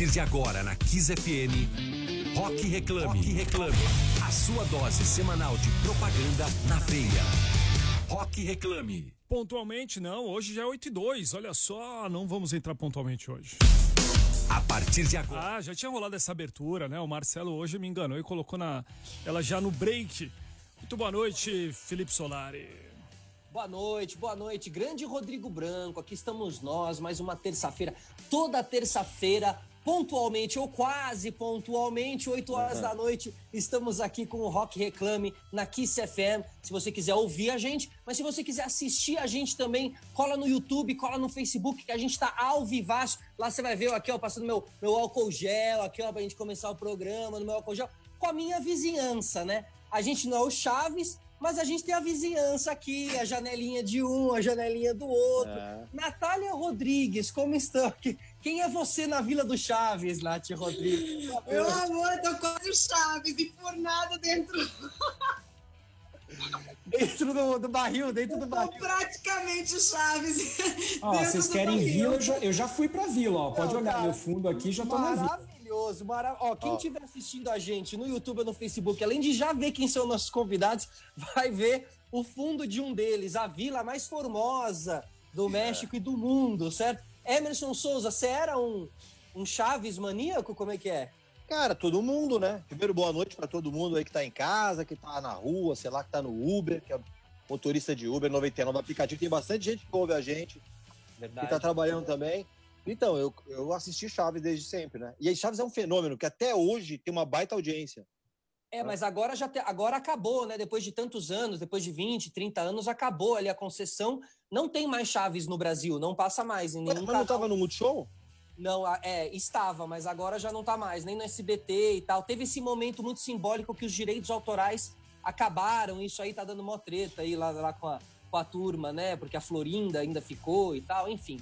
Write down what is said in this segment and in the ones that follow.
partir de agora na Kiss FM, Rock Reclame. Rock Reclame. A sua dose semanal de propaganda na veia. Rock Reclame. Pontualmente não, hoje já é 8 e 2. Olha só, não vamos entrar pontualmente hoje. A partir de agora. Ah, já tinha rolado essa abertura, né? O Marcelo hoje me enganou e colocou na, ela já no break. Muito boa noite, Felipe Solari. Boa noite, boa noite. Grande Rodrigo Branco, aqui estamos nós, mais uma terça-feira. Toda terça-feira, pontualmente ou quase pontualmente, 8 horas uhum. da noite, estamos aqui com o Rock Reclame na Kiss FM. Se você quiser ouvir a gente, mas se você quiser assistir a gente também, cola no YouTube, cola no Facebook, que a gente tá ao vivaço. Lá você vai ver, aqui, ó, passando meu, meu álcool gel, aqui, ó, pra gente começar o programa, no meu álcool gel, com a minha vizinhança, né? A gente não é o Chaves, mas a gente tem a vizinhança aqui, a janelinha de um, a janelinha do outro. É. Natália Rodrigues, como estão? Quem é você na Vila do Chaves, Nath Rodrigues? Meu amor, eu tô quase o Chaves, enfurnada dentro. dentro do, do, barril, dentro do barril. praticamente o Chaves. Ó, vocês querem vila, eu já, eu já fui pra vila, ó. Pode Não, olhar cara, meu fundo aqui, já tô na vila maravilhoso. Mara... Ó, quem estiver assistindo a gente no YouTube ou no Facebook, além de já ver quem são nossos convidados, vai ver o fundo de um deles, a vila mais formosa do é. México e do mundo, certo? Emerson Souza, você era um, um Chaves maníaco? Como é que é? Cara, todo mundo, né? Primeiro, boa noite para todo mundo aí que tá em casa, que tá na rua, sei lá, que tá no Uber, que é motorista de Uber 99 aplicativo. Tem bastante gente que ouve a gente, Verdade. que tá trabalhando também. Então, eu, eu assisti Chaves desde sempre, né? E aí Chaves é um fenômeno que até hoje tem uma baita audiência. É, mas agora já te, agora acabou, né? Depois de tantos anos, depois de 20, 30 anos, acabou ali a concessão. Não tem mais Chaves no Brasil, não passa mais em nenhum Mas não estava no Multishow? Não, é, estava, mas agora já não está mais, nem no SBT e tal. Teve esse momento muito simbólico que os direitos autorais acabaram, isso aí tá dando mó treta aí lá, lá com, a, com a turma, né? Porque a Florinda ainda ficou e tal, enfim.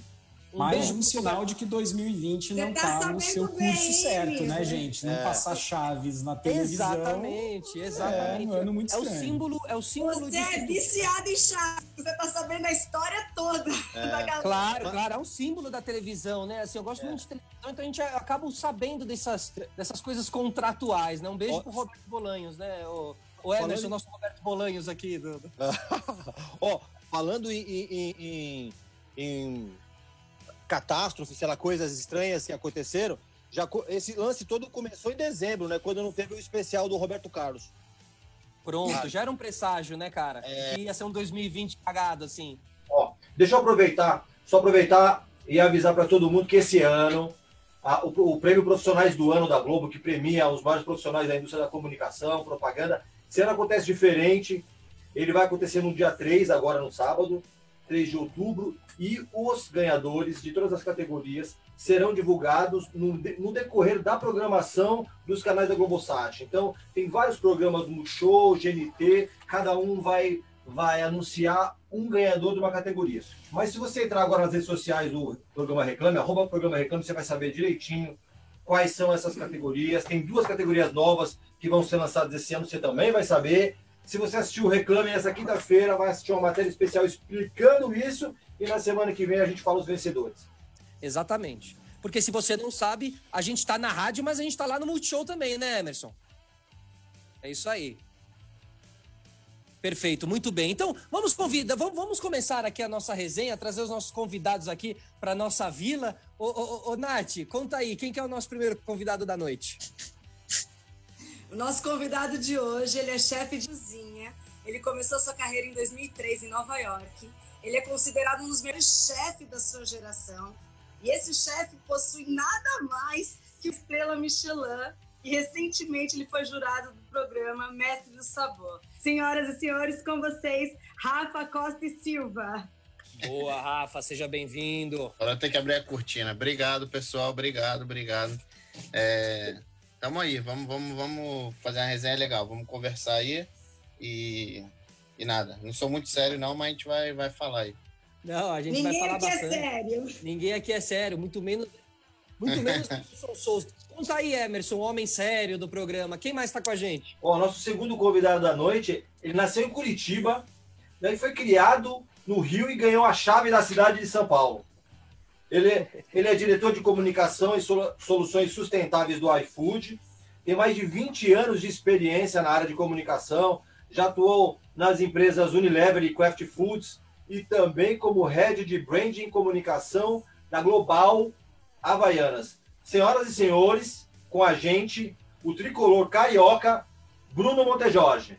Mais um sinal de que 2020 não está tá no seu curso bem, certo, né, gente? Não é. passar chaves na televisão. Exatamente, exatamente. É, um ano muito é o símbolo, é o símbolo Você é viciado em chaves, você tá sabendo a história toda é. da galera. Claro, claro, é um símbolo da televisão, né? Assim, eu gosto é. muito de televisão, então a gente acaba sabendo dessas, dessas coisas contratuais, né? Um beijo pro Roberto Bolanhos, né? O, o Emerson, falando... nosso Roberto Bolanhos aqui. Do... Ó, oh, falando em, em, em, em catástrofes, sei lá, coisas estranhas que aconteceram. Já, esse lance todo começou em dezembro, né? Quando não teve o especial do Roberto Carlos. Pronto, já era um presságio, né, cara? É... Que ia ser um 2020 cagado, assim. Ó, deixa eu aproveitar, só aproveitar e avisar para todo mundo que esse ano a, o, o, prêmio Profissionais do Ano da Globo, que premia os maiores profissionais da indústria da comunicação, propaganda, esse ano acontece diferente. Ele vai acontecer no dia 3, agora no sábado, 3 de outubro, e os ganhadores de todas as categorias serão divulgados no, no decorrer da programação dos canais da Globosat. Então, tem vários programas no Show, GNT, cada um vai, vai anunciar um ganhador de uma categoria. Mas se você entrar agora nas redes sociais do Programa Reclame, arroba Programa Reclame, você vai saber direitinho quais são essas categorias. Tem duas categorias novas que vão ser lançadas esse ano, você também vai saber. Se você assistiu o Reclame essa quinta-feira, vai assistir uma matéria especial explicando isso e na semana que vem a gente fala os vencedores. Exatamente. Porque se você não sabe, a gente está na rádio, mas a gente está lá no Multishow também, né, Emerson? É isso aí. Perfeito, muito bem. Então, vamos convidar, vamos, vamos começar aqui a nossa resenha, trazer os nossos convidados aqui para nossa vila. Ô, ô, ô, Nath, conta aí, quem que é o nosso primeiro convidado da noite? O nosso convidado de hoje, ele é chefe de cozinha. Ele começou sua carreira em 2003 em Nova York ele é considerado um dos melhores chefes da sua geração. E esse chefe possui nada mais que estrela Michelin. E recentemente ele foi jurado do programa Mestre do Sabor. Senhoras e senhores, com vocês, Rafa Costa e Silva. Boa, Rafa, seja bem-vindo. Agora tem que abrir a cortina. Obrigado, pessoal. Obrigado, obrigado. É, tamo aí, vamos, vamos, vamos fazer uma resenha legal. Vamos conversar aí e e nada. Não sou muito sério, não, mas a gente vai, vai falar aí. Não, a gente Ninguém vai falar aqui é bastante. É sério. Ninguém aqui é sério, muito menos. Muito menos Emerson Souza. Conta aí, Emerson, homem sério do programa. Quem mais está com a gente? O nosso segundo convidado da noite, ele nasceu em Curitiba, daí foi criado no Rio e ganhou a chave da cidade de São Paulo. Ele, ele é diretor de comunicação e soluções sustentáveis do iFood. Tem mais de 20 anos de experiência na área de comunicação. Já atuou nas empresas Unilever e Kraft Foods e também como head de branding e comunicação da Global Havaianas. Senhoras e senhores, com a gente, o tricolor carioca Bruno Montejorge.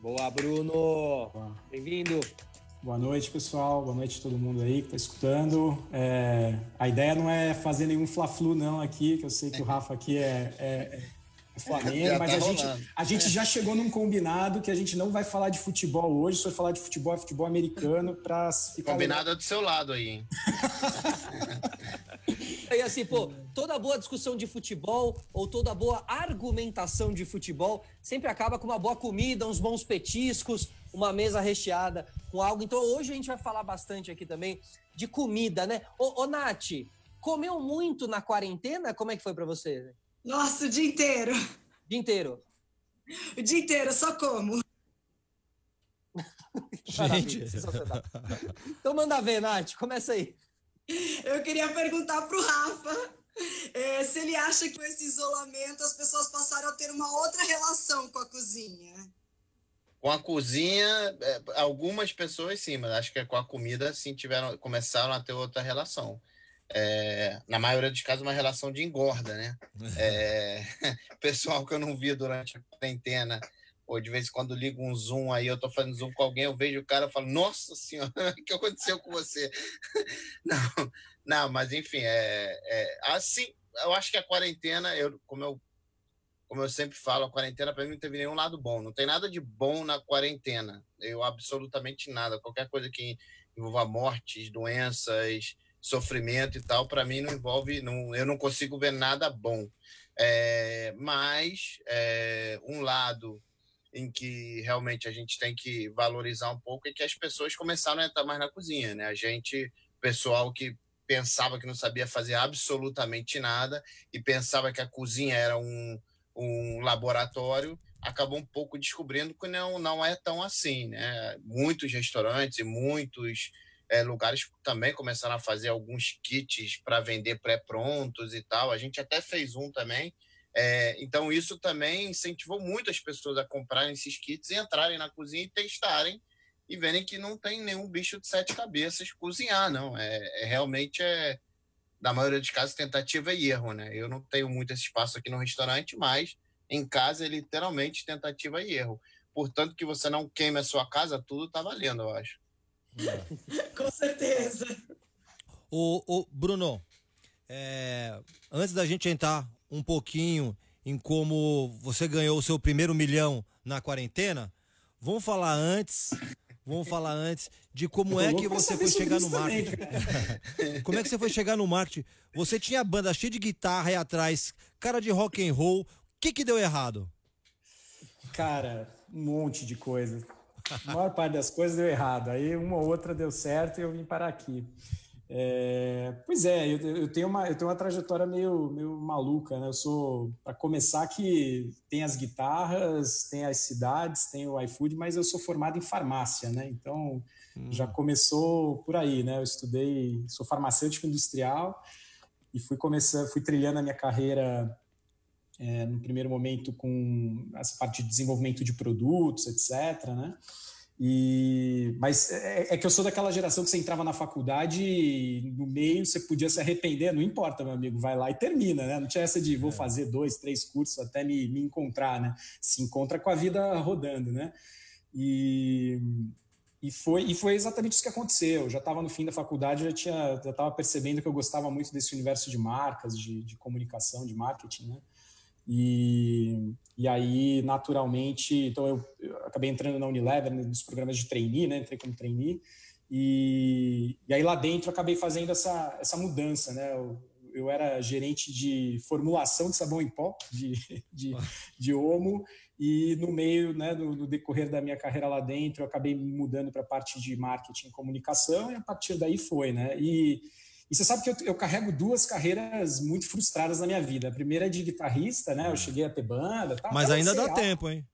Boa, Bruno! Bem-vindo! Boa noite, pessoal. Boa noite a todo mundo aí que está escutando. É, a ideia não é fazer nenhum fla-flu, não, aqui, que eu sei que o Rafa aqui é, é, é Flamengo, mas tá a, gente, a gente já chegou num combinado que a gente não vai falar de futebol hoje, se for falar de futebol, é futebol americano, para ficar. Combinado é do seu lado aí, hein? E assim, pô, toda boa discussão de futebol ou toda boa argumentação de futebol sempre acaba com uma boa comida, uns bons petiscos, uma mesa recheada com algo. Então hoje a gente vai falar bastante aqui também de comida, né? Ô, ô Nath, comeu muito na quarentena? Como é que foi para você? Nossa, o dia inteiro. O dia inteiro. O dia inteiro, só como. Gente. então manda ver, Nath, começa aí. Eu queria perguntar para o Rafa é, se ele acha que com esse isolamento as pessoas passaram a ter uma outra relação com a cozinha. Com a cozinha, é, algumas pessoas sim, mas acho que com a comida sim tiveram, começaram a ter outra relação. É, na maioria dos casos, uma relação de engorda, né? É, pessoal que eu não vi durante a quarentena, ou de vez em quando ligo um Zoom aí, eu tô fazendo Zoom com alguém, eu vejo o cara e falo, nossa senhora, o que aconteceu com você? não, não, mas enfim, é, é assim, eu acho que a quarentena, eu, como eu como eu sempre falo, a quarentena para mim não teve nenhum lado bom. Não tem nada de bom na quarentena. Eu absolutamente nada. Qualquer coisa que envolva mortes, doenças, sofrimento e tal, para mim não envolve. Não, eu não consigo ver nada bom. É, mas é, um lado em que realmente a gente tem que valorizar um pouco é que as pessoas começaram a entrar mais na cozinha, né? A gente, pessoal que pensava que não sabia fazer absolutamente nada e pensava que a cozinha era um, um laboratório, acabou um pouco descobrindo que não, não é tão assim, né? Muitos restaurantes e muitos é, lugares também começaram a fazer alguns kits para vender pré-prontos e tal. A gente até fez um também, é, então, isso também incentivou muito as pessoas a comprarem esses kits e entrarem na cozinha e testarem e verem que não tem nenhum bicho de sete cabeças cozinhar, não. É, é realmente é, na maioria dos casos, tentativa e erro, né? Eu não tenho muito esse espaço aqui no restaurante, mas em casa é literalmente tentativa e erro. Portanto, que você não queime a sua casa, tudo tá valendo, eu acho. Com certeza. O, o Bruno, é, antes da gente entrar um pouquinho em como você ganhou o seu primeiro milhão na quarentena, vamos falar antes. Vamos falar antes de como é que você foi chegar no marketing. como é que você foi chegar no marketing? Você tinha banda cheia de guitarra aí atrás, cara de rock and roll. O que que deu errado? Cara, um monte de coisa. A maior parte das coisas deu errado. Aí uma ou outra deu certo e eu vim parar aqui. É, pois é, eu, eu, tenho uma, eu tenho uma trajetória meio, meio maluca, né? Eu sou, para começar, que tem as guitarras, tem as cidades, tem o iFood, mas eu sou formado em farmácia, né? Então hum. já começou por aí, né? Eu estudei, sou farmacêutico industrial e fui começando, fui trilhando a minha carreira é, no primeiro momento com essa parte de desenvolvimento de produtos, etc, né? E, mas é, é, que eu sou daquela geração que você entrava na faculdade e no meio você podia se arrepender, não importa, meu amigo, vai lá e termina, né? Não tinha essa de vou é. fazer dois, três cursos até me, me encontrar, né? Se encontra com a vida rodando, né? E, e, foi, e foi exatamente isso que aconteceu. Eu já estava no fim da faculdade, já tinha já estava percebendo que eu gostava muito desse universo de marcas, de, de comunicação, de marketing, né? E, e aí, naturalmente, então eu, eu, acabei entrando na Unilever, né, nos programas de trainee, né? Entrei como trainee. E, e aí lá dentro acabei fazendo essa, essa mudança, né? Eu, eu era gerente de formulação de sabão em pó, de, de, de Omo, e no meio, né, no, no, decorrer da minha carreira lá dentro, eu acabei mudando para a parte de marketing e comunicação, e a partir daí foi, né? E, e você sabe que eu, eu, carrego duas carreiras muito frustradas na minha vida. A primeira é de guitarrista, né? Eu é. cheguei a ter banda. Tal, Mas ainda dá tempo, hein?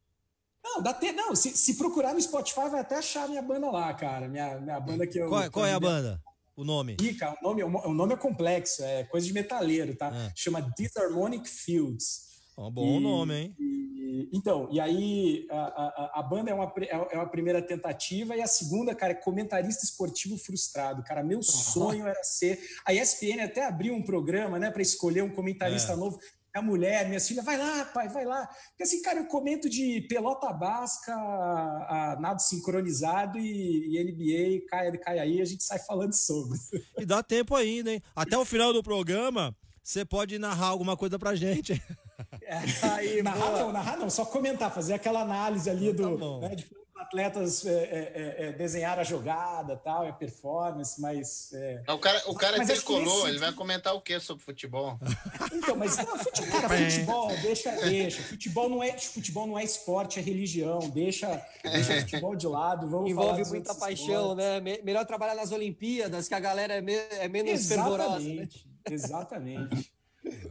Não, dá tempo. Não, se, se, procurar no Spotify, vai até achar minha banda lá, cara. Minha, minha banda que eu. Qual, qual é a banda? o nome? Rica, o nome, o nome é complexo, é coisa de metaleiro, tá? É. Chama Disharmonic Fields. Ó, bom E- nome, hein? e- então, e aí a, a, a banda é uma, pri- é uma primeira tentativa e a segunda, cara, é comentarista esportivo frustrado. Cara, meu sonho era ser. A ESPN até abriu um programa, né, para escolher um comentarista É. novo. A mulher, minha filha, vai lá, pai, vai lá. Porque assim, cara, eu comento de pelota basca, a, a nado sincronizado e, e NBA, cai, cai aí, a gente sai falando sobre. E dá tempo ainda, hein? Até o final do programa, você pode narrar alguma coisa pra gente. Aí, narrar boa. não, narrar não, só comentar, fazer aquela análise ali tá do né, de como os atletas é, é, é, é, desenhar a jogada, tal, é performance, mas é, O cara, o cara é Mas que tricolor, ele vai comentar o que sobre futebol? então, mas não, futebol, cara, futebol, deixa, deixa. Futebol não é, futebol não é esporte, é religião. Deixa, deixa o futebol de lado. Vamos Envolve muita paixão, esportes. né? Me- Melhor trabalhar nas Olimpíadas, que a galera é, me- é menos fervorosa. Né? Exatamente, exatamente.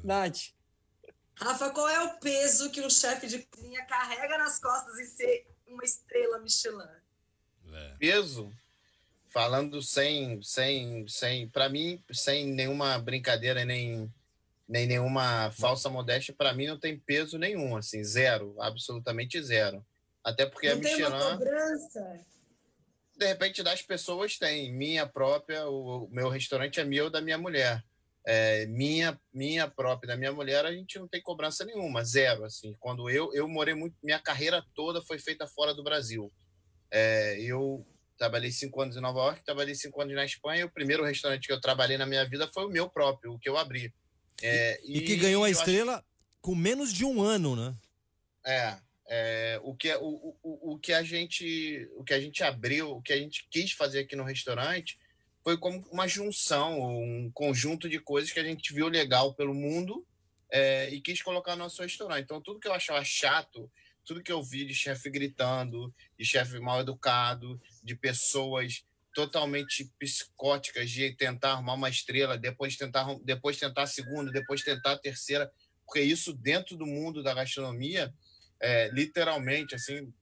Nath, Rafa, qual é o peso que um chefe de cozinha carrega nas costas em ser uma estrela Michelin? Peso, falando sem, sem, sem, para mim, sem nenhuma brincadeira nem nem nenhuma falsa modéstia, para mim não tem peso nenhum, assim, zero, absolutamente zero. Até porque a Não tem uma Michelin cobrança? de repente das pessoas tem. Minha própria, o, o meu restaurante é meu da minha mulher. É, minha, minha própria da minha mulher, a gente não tem cobrança nenhuma, zero. Assim, quando eu eu morei muito, minha carreira toda foi feita fora do Brasil. É, eu trabalhei cinco anos em Nova York, trabalhei cinco anos na Espanha. E o primeiro restaurante que eu trabalhei na minha vida foi o meu próprio, o que eu abri. É, E que ganhou a eu acho estrela com menos de um ano, né? é, é, o, que, o, o, o que a gente o que a gente abriu, o que a gente quis fazer aqui no restaurante foi como uma junção, um conjunto de coisas que a gente viu legal pelo mundo é, e quis colocar no nosso restaurante. Então, tudo que eu achava chato, tudo que eu vi de chefe gritando, de chefe mal educado, de pessoas totalmente psicóticas de tentar arrumar uma estrela, depois tentar depois tentar a segunda, depois tentar a terceira, porque isso dentro do mundo da gastronomia, é, literalmente, assim,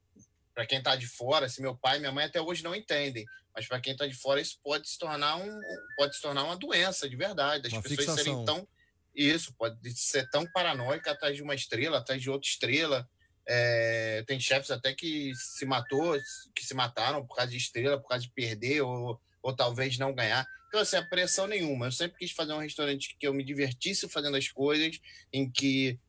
para quem está de fora, assim, meu pai e minha mãe até hoje não entendem, mas para quem está de fora isso pode se tornar um pode se tornar uma doença de verdade, das Uma pessoas fixação. serem tão isso pode ser tão paranoica atrás de uma estrela, atrás de outra estrela. É, tem chefes até que se matou, que se mataram por causa de estrela, por causa de perder ou, ou talvez não ganhar. Então, assim, a pressão nenhuma. Eu sempre quis fazer um restaurante que eu me divertisse fazendo as coisas, em que,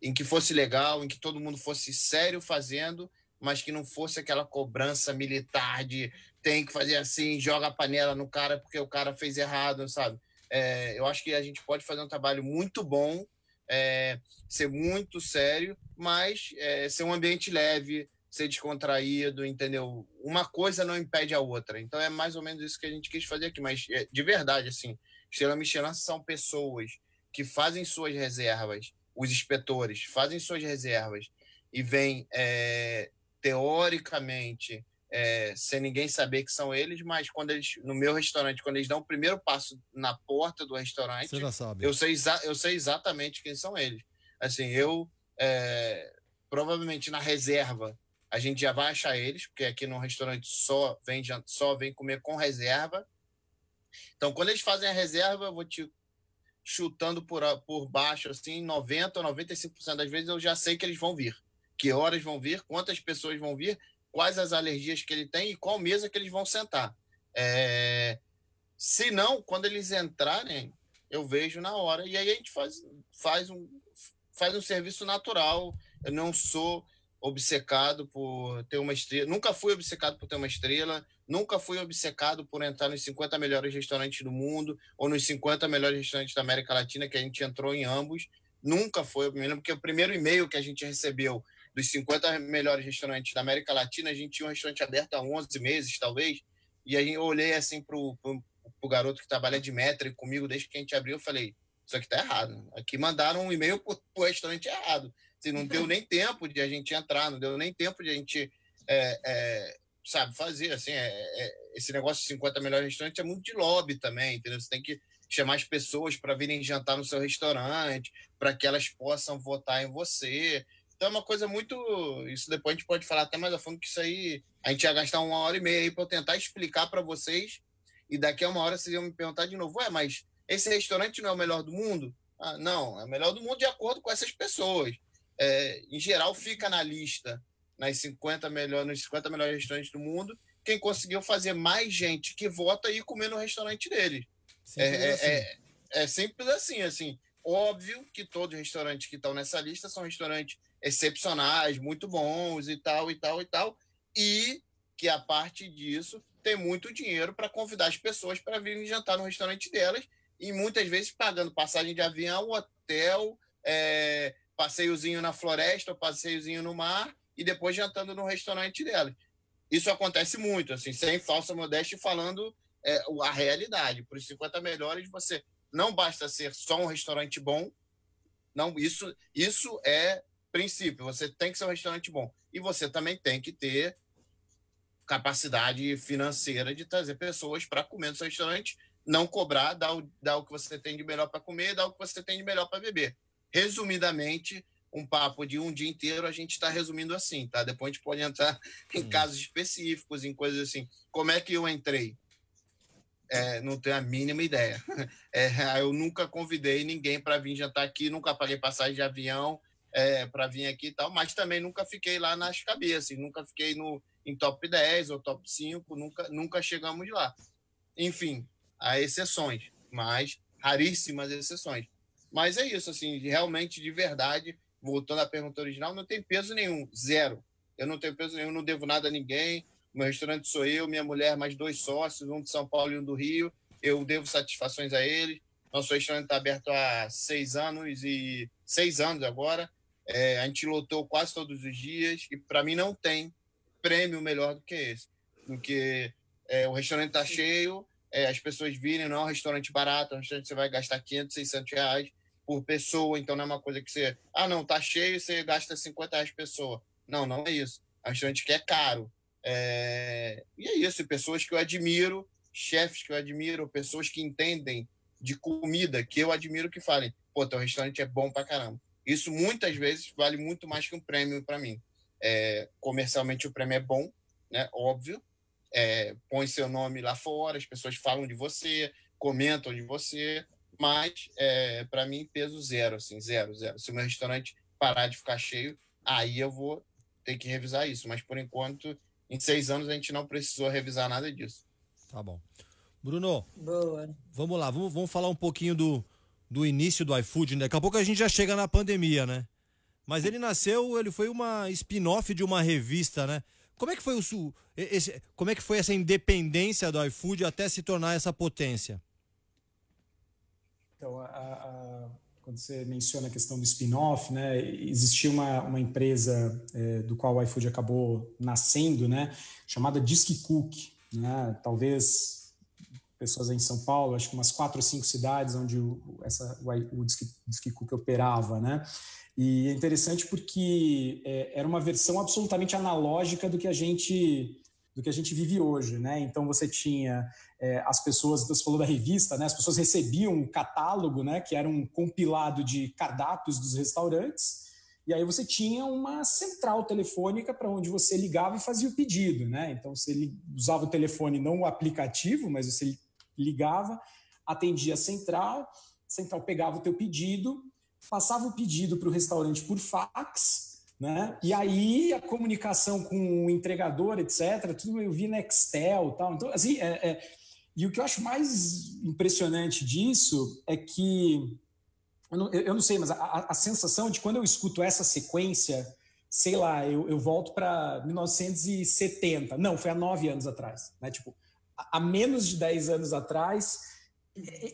em que fosse legal, em que todo mundo fosse sério fazendo, mas que não fosse aquela cobrança militar de tem que fazer assim, joga a panela no cara porque o cara fez errado, sabe? É, eu acho que a gente pode fazer um trabalho muito bom, é, ser muito sério, mas é, ser um ambiente leve, ser descontraído, entendeu? Uma coisa não impede a outra. Então é mais ou menos isso que a gente quis fazer aqui. Mas é, de verdade, assim, Estrela Michelin são pessoas que fazem suas reservas, os inspetores fazem suas reservas e vêm é, teoricamente é, sem ninguém saber que são eles, mas quando eles no meu restaurante, quando eles dão o primeiro passo na porta do restaurante, Você já sabe. eu sei, eu sei exatamente quem são eles. Assim, eu é, provavelmente na reserva a gente já vai achar eles, porque aqui no restaurante só vem, só vem comer com reserva. Então, quando eles fazem a reserva, eu vou te chutando por, por baixo, assim, 90% ou 95% das vezes eu já sei que eles vão vir. Que horas vão vir, quantas pessoas vão vir, quais as alergias que ele tem e qual mesa que eles vão sentar. É, se não, quando eles entrarem, eu vejo na hora. E aí a gente faz, faz, um, faz um serviço natural. Eu não sou obcecado por ter uma estrela. Nunca fui obcecado por ter uma estrela. Nunca fui obcecado por entrar nos 50 melhores restaurantes do mundo ou nos 50 melhores restaurantes da América Latina, que a gente entrou em ambos. Nunca foi. Eu me lembro que o primeiro e-mail que a gente recebeu dos 50 melhores restaurantes da América Latina, a gente tinha um restaurante aberto há 11 meses, talvez. E aí eu olhei assim pro, pro, pro garoto que trabalha de metro comigo desde que a gente abriu, eu falei, isso aqui tá errado. Aqui mandaram um e-mail pro, pro restaurante errado. Assim, não deu nem tempo de a gente entrar, não deu nem tempo de a gente, é, é, sabe, fazer. Assim, é, é, esse negócio de 50 melhores restaurantes é muito de lobby também, entendeu? Você tem que chamar as pessoas para virem jantar no seu restaurante, para que elas possam votar em você. Então é uma coisa muito. Isso depois a gente pode falar até mais a fundo, que isso aí a gente ia gastar uma hora e meia aí para eu tentar explicar para vocês e daqui a uma hora vocês iam me perguntar de novo, ué, mas esse restaurante não é o melhor do mundo? Ah, não, é o melhor do mundo de acordo com essas pessoas. É, em geral, fica na lista, nas 50 melhores, nos 50 melhores restaurantes do mundo, quem conseguiu fazer mais gente que vota e comer no restaurante dele. É, é, assim. é, é, simples assim, assim. Óbvio que todos os restaurantes que estão nessa lista são restaurantes excepcionais, muito bons e tal, e tal, e tal. E que a parte disso tem muito dinheiro para convidar as pessoas para virem jantar no restaurante delas e muitas vezes pagando passagem de avião, hotel, é, passeiozinho na floresta, passeiozinho no mar e depois jantando no restaurante delas. Isso acontece muito, assim, sem falsa modéstia, falando é, a realidade. Por os 50 melhores, você não basta ser só um restaurante bom. Não, isso, isso é princípio. Você tem que ser um restaurante bom. E você também tem que ter capacidade financeira de trazer pessoas para comer no seu restaurante, não cobrar, dar o, dar o que você tem de melhor para comer, dar o que você tem de melhor para beber. Resumidamente, um papo de um dia inteiro, a gente está resumindo assim, tá? Depois a gente pode entrar em hum. casos específicos, em coisas assim. Como é que eu entrei? É, não tenho a mínima ideia. É, eu nunca convidei ninguém para vir jantar aqui, nunca paguei passagem de avião é, para vir aqui e tal, mas também nunca fiquei lá nas cabeças, nunca fiquei no, em top 10 ou top 5, nunca, nunca chegamos lá. Enfim, há exceções, mas raríssimas exceções. Mas é isso, assim, realmente, de verdade, voltando à pergunta original, não tem peso nenhum, zero. Eu não tenho peso nenhum, não devo nada a ninguém. Meu restaurante sou eu, minha mulher, mais dois sócios, um de São Paulo e um do Rio. Eu devo satisfações a eles. Nosso restaurante está aberto há seis anos e seis anos agora. É, a gente lotou quase todos os dias e para mim não tem prêmio melhor do que esse, do que é, o restaurante está cheio, é, as pessoas virem, não é um restaurante barato, é um restaurante que você vai gastar 500, 600 reais por pessoa, então não é uma coisa que você, ah, não, tá cheio você gasta 50 reais por pessoa. Não, não é isso. É um restaurante que é caro. É... E é isso, pessoas que eu admiro, chefes que eu admiro, pessoas que entendem de comida, que eu admiro que falem, pô, teu restaurante é bom pra caramba. Isso muitas vezes vale muito mais que um prêmio para mim. É, comercialmente o prêmio é bom, né? Óbvio. É, põe seu nome lá fora, as pessoas falam de você, comentam de você, mas é, para mim peso zero, assim, zero, zero. Se o meu restaurante parar de ficar cheio, aí eu vou ter que revisar isso. Mas por enquanto, em seis anos a gente não precisou revisar nada disso. Tá bom. Bruno, Boa. vamos lá, vamos, vamos falar um pouquinho do, do início do iFood. Né? Daqui a pouco a gente já chega na pandemia, né? Mas ele nasceu, ele foi uma spin-off de uma revista, né? Como é que foi o como é que foi essa independência do iFood até se tornar essa potência? Então, a, a, quando você menciona a questão do spin-off, né, existia uma, uma empresa é, do qual o iFood acabou nascendo, né, chamada Disque Cook, né, talvez pessoas em São Paulo, acho que umas quatro ou cinco cidades onde o, essa, o, o Disque, Cook operava, né, e é interessante porque é, era uma versão absolutamente analógica do que a gente do que a gente vive hoje, né? Então você tinha é, as pessoas, você falou da revista, né? As pessoas recebiam um catálogo, né? Que era um compilado de cardápios dos restaurantes. E aí você tinha uma central telefônica para onde você ligava e fazia o pedido, né? Então você usava o telefone, não o aplicativo, mas você ligava, atendia a central, a central pegava o teu pedido, passava o pedido para o restaurante por fax, né? E aí a comunicação com o entregador, etc., tudo eu vi Nextel tal. Então, assim, é, é... e o que eu acho mais impressionante disso é que eu não, eu não sei, mas a, a, sensação de quando eu escuto essa sequência, sei lá, eu, eu volto para 1970. Não, foi há nove anos atrás. Né? Tipo, há menos de dez anos atrás,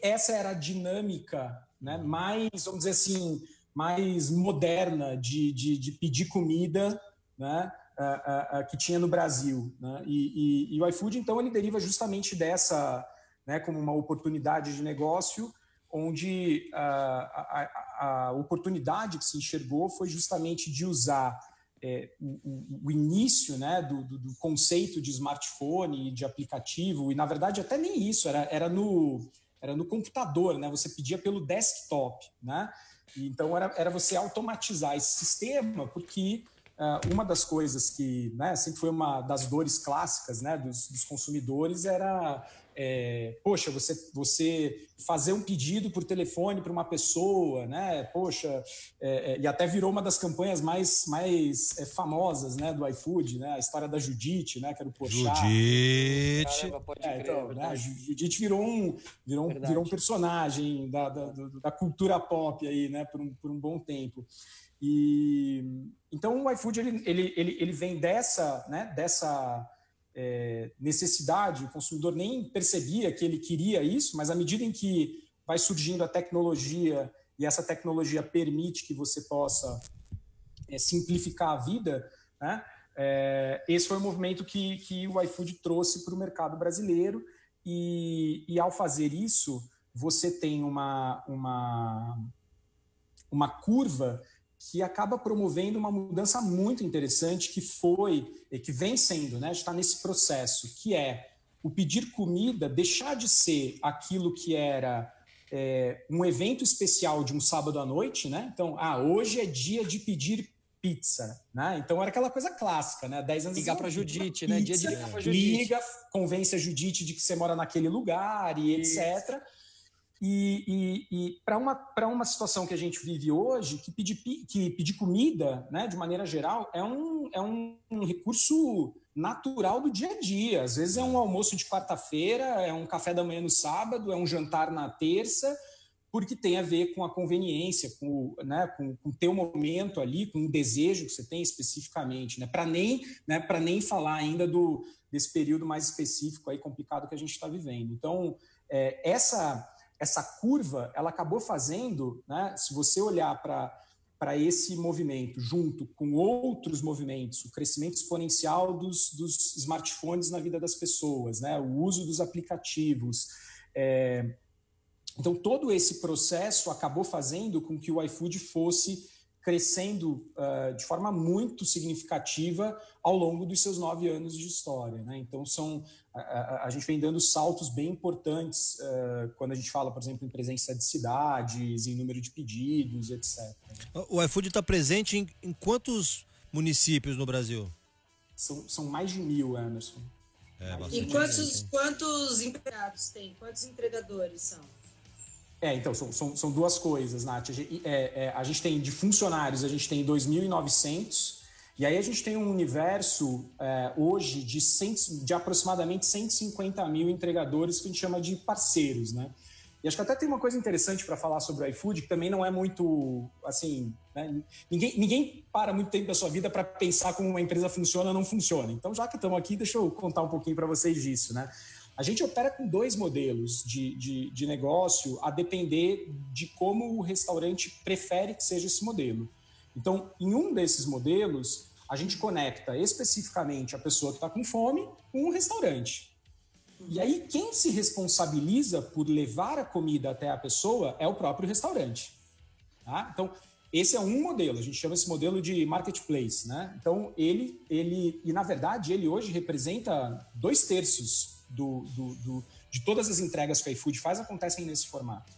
essa era a dinâmica né? mais, vamos dizer assim, mais moderna de, de, de pedir comida, né? Uh, uh, uh, que tinha no Brasil. Né? E, e, e, o iFood, então, ele deriva justamente dessa, né, como uma oportunidade de negócio, onde a, a, a, oportunidade que se enxergou foi justamente de usar é, o, o, início né, do, do, do, conceito de smartphone, de aplicativo, e na verdade até nem isso, era, era, no, era no computador, né? você pedia pelo desktop. Né? Então, era, era você automatizar esse sistema, porque uh, uma das coisas que né, sempre foi uma das dores clássicas né, dos, dos consumidores era é, poxa, você, você fazer um pedido por telefone para uma pessoa, né? Poxa, é, é, e até virou uma das campanhas mais, mais é, famosas, né, do iFood, né? A história da Judite, né? Que era o Porchat. Judite. Caramba, É, crer, então, né. Judite virou um, virou um, virou um personagem da, da, da cultura pop aí, né, por um, por um bom tempo. E então o iFood ele, ele, ele, ele vem dessa, né, dessa é, necessidade, o consumidor nem percebia que ele queria isso, mas à medida em que vai surgindo a tecnologia e essa tecnologia permite que você possa é, simplificar a vida, né? É, esse foi o movimento que, que o iFood trouxe para o mercado brasileiro e, e ao fazer isso você tem uma, uma, uma curva que acaba promovendo uma mudança muito interessante que foi, e que vem sendo, né, está nesse processo, que é o pedir comida deixar de ser aquilo que era é, um evento especial de um sábado à noite, né? Então, ah, hoje é dia de pedir pizza, né? Então era aquela coisa clássica, né? 10 anos Ligar atrás, pra "Vou pedir uma Judite, né? Dia de pizza", ligar pra Judite. Liga, convence a Judite de que você mora naquele lugar e etc. E, e, e para uma, pra uma situação que a gente vive hoje, que pedir, que pedir comida, né, de maneira geral, é um, é um, um recurso natural do dia a dia. Às vezes é um almoço de quarta-feira, é um café da manhã no sábado, é um jantar na terça, porque tem a ver com a conveniência, com né, com, com o teu momento ali, com o desejo que você tem especificamente, né, para nem, né, para nem falar ainda do desse período mais específico aí complicado que a gente está vivendo. Então, é, essa essa curva, ela acabou fazendo, né, se você olhar para para esse movimento, junto com outros movimentos, o crescimento exponencial dos, dos smartphones na vida das pessoas, né, o uso dos aplicativos, é, então, todo esse processo acabou fazendo com que o iFood fosse crescendo uh, de forma muito significativa ao longo dos seus nove anos de história. Né? Então, são, a, a, a, gente vem dando saltos bem importantes uh, quando a gente fala, por exemplo, em presença de cidades, em número de pedidos, etc. O iFood está presente em, em, quantos municípios no Brasil? São, são mais de mil, Emerson. É, e quantos, quantos empregados tem? Quantos entregadores são? É, então, são, são, são, duas coisas, Nath. A gente, é, é, a gente, tem de funcionários, a gente tem 2.900, e aí a gente tem um universo é, hoje de, 100, de aproximadamente 150 mil entregadores que a gente chama de parceiros, né? E acho que até tem uma coisa interessante para falar sobre o iFood, que também não é muito, assim, né? ninguém, ninguém para muito tempo da sua vida para pensar como uma empresa funciona ou não funciona. Então, já que estamos aqui, deixa eu contar um pouquinho para vocês disso, né? A gente opera com dois modelos de, de, de, negócio, a depender de como o restaurante prefere que seja esse modelo. Então, em um desses modelos, a gente conecta especificamente a pessoa que está com fome com o restaurante. E aí, quem se responsabiliza por levar a comida até a pessoa é o próprio restaurante. Tá? Então, esse é um modelo, a gente chama esse modelo de marketplace. Né? Então, ele, ele, e na verdade, ele hoje representa dois terços do, do, do, de todas as entregas que o iFood faz acontecem nesse formato.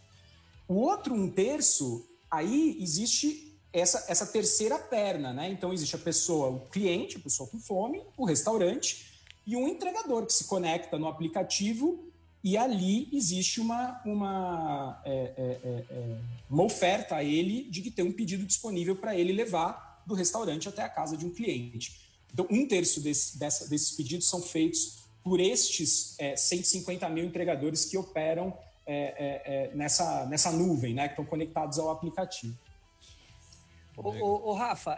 O outro um terço, aí existe essa, essa terceira perna, né? Então existe a pessoa, o cliente, a pessoa com fome, o restaurante e um entregador que se conecta no aplicativo e ali existe uma, uma, é, é, é, uma oferta a ele de que tem um pedido disponível para ele levar do restaurante até a casa de um cliente. Então, um terço desse, dessa, desses pedidos são feitos por estes é, 150 mil entregadores que operam é, é, nessa, nessa nuvem, né, que estão conectados ao aplicativo. Ô, ô, ô Rafa,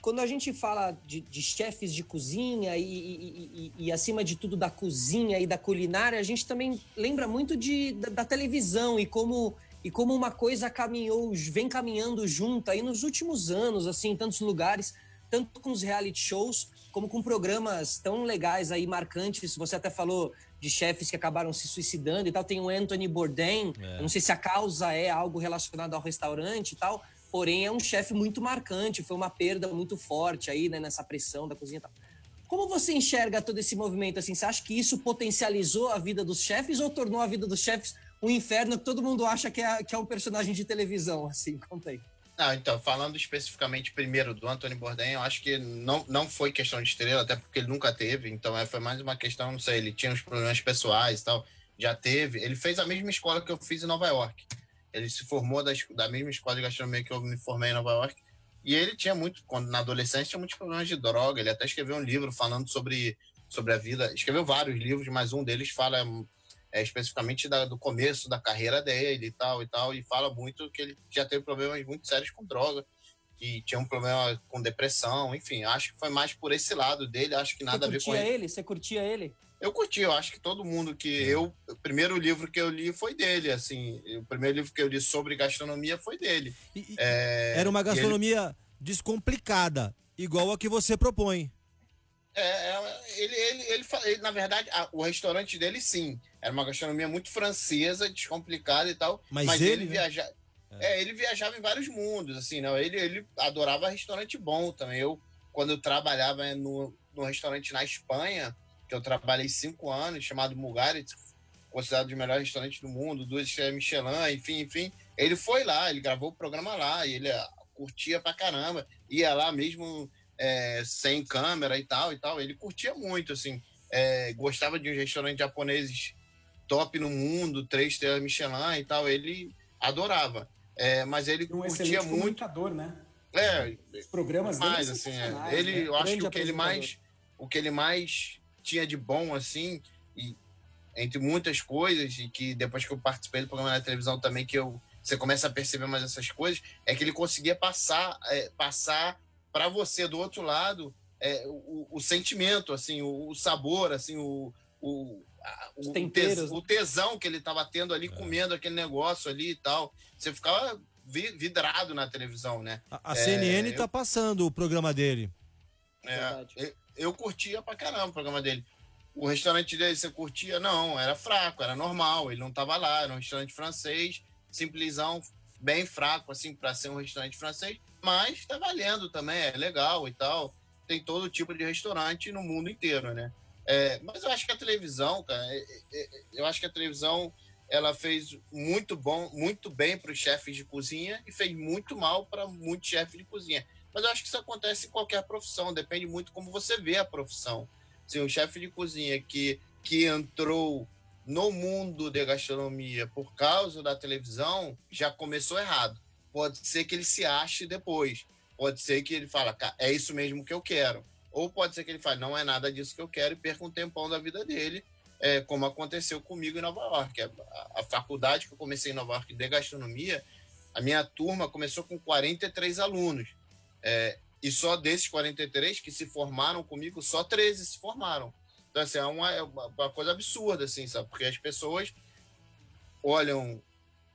quando a gente fala de, de chefes de cozinha e, e, e, e, acima de tudo, da cozinha e da culinária, a gente também lembra muito de, da, da televisão e como, e como uma coisa caminhou, vem caminhando junto aí nos últimos anos, assim, em tantos lugares, tanto com os reality shows, como com programas tão legais aí, marcantes. Você até falou de chefes que acabaram se suicidando e tal. Tem o Anthony Bourdain. É. Não sei se a causa é algo relacionado ao restaurante e tal, porém é um chefe muito marcante. Foi uma perda muito forte aí, né, nessa pressão da cozinha e tal. Como você enxerga todo esse movimento assim? Você acha que isso potencializou a vida dos chefes ou tornou a vida dos chefes um inferno que todo mundo acha que é, que é um personagem de televisão? Assim, conta aí. Ah, então, falando especificamente primeiro do Anthony Bourdain, eu acho que não, não foi questão de estrela, até porque ele nunca teve, então é, foi mais uma questão, não sei, ele tinha uns problemas pessoais e tal, já teve. Ele fez a mesma escola que eu fiz em Nova York. Ele se formou da, da mesma escola de gastronomia que eu me formei em Nova York. E ele tinha muito, quando na adolescência, tinha muitos problemas de droga. Ele até escreveu um livro falando sobre, sobre a vida. Escreveu vários livros, mas um deles fala é, especificamente da, do começo da carreira dele e tal e tal. E fala muito que ele já teve problemas muito sérios com droga. E tinha um problema com depressão. Enfim, acho que foi mais por esse lado dele. Acho que nada a ver com ele. ele. Você curtia ele? Eu curti, eu acho que todo mundo que eu. O primeiro livro que eu li foi dele, assim. O primeiro livro que eu li sobre gastronomia foi dele. E, é, era uma gastronomia ele, descomplicada, igual a que você propõe. É, é ele, ele, ele, ele, na verdade, a, o restaurante dele, sim. Era uma gastronomia muito francesa, descomplicada e tal. Mas, mas ele, ele né? viaja, é. é. ele viajava em vários mundos, assim, não. Ele, ele adorava restaurante bom também. Eu, quando eu trabalhava no, no restaurante na Espanha, que eu trabalhei cinco anos, chamado Mugarit, considerado o melhor restaurante do mundo, duas estrelas Michelin, enfim, enfim. Ele foi lá, ele gravou o programa lá, e ele ah, curtia pra caramba, ia lá mesmo é, sem câmera e tal e tal. Ele curtia muito, assim. É, gostava de uns restaurantes japoneses top no mundo, três estrelas Michelin e tal. Ele adorava. É, mas ele um curtia muito. né? É, Os programas mais assim, é. ele, né? eu acho que o que ele mais, o que ele mais tinha de bom, assim, e entre muitas coisas, e que depois que eu participei do programa na televisão também, que eu, você começa a perceber mais essas coisas, é que ele conseguia passar, é, passar para você do outro lado é, o, o, sentimento, assim, o, o, sabor, assim, o, o, o, tes, o tesão que ele estava tendo ali, é. comendo aquele negócio ali e tal. Você ficava vidrado na televisão, né? A, a CNN está é, passando o programa dele. É, eu curtia pra caramba o programa dele. O restaurante dele, você curtia? Não, era fraco, era normal, ele não tava lá, era um restaurante francês, simplesão, bem fraco, assim, para ser um restaurante francês, mas tá valendo também, é legal e tal. Tem todo tipo de restaurante no mundo inteiro, né? É, mas eu acho que a televisão, cara, é, é, é eu acho que a televisão ela fez muito bom, muito bem para os chefes de cozinha e fez muito mal para muitos chefes de cozinha. Mas eu acho que isso acontece em qualquer profissão, depende muito como você vê a profissão. Se um chefe de cozinha que, que entrou no mundo de gastronomia por causa da televisão, já começou errado. Pode ser que ele se ache depois. Pode ser que ele fala, é isso mesmo que eu quero. Ou pode ser que ele fale, não é nada disso que eu quero e perca um tempão da vida dele, é, como aconteceu comigo em Nova York. A, a, faculdade que eu comecei em Nova York de gastronomia, a minha turma começou com 43 alunos. É, e só desses 43 que se formaram comigo, só 13 se formaram. Então, assim, é uma, é uma coisa absurda, assim, sabe? Porque as pessoas olham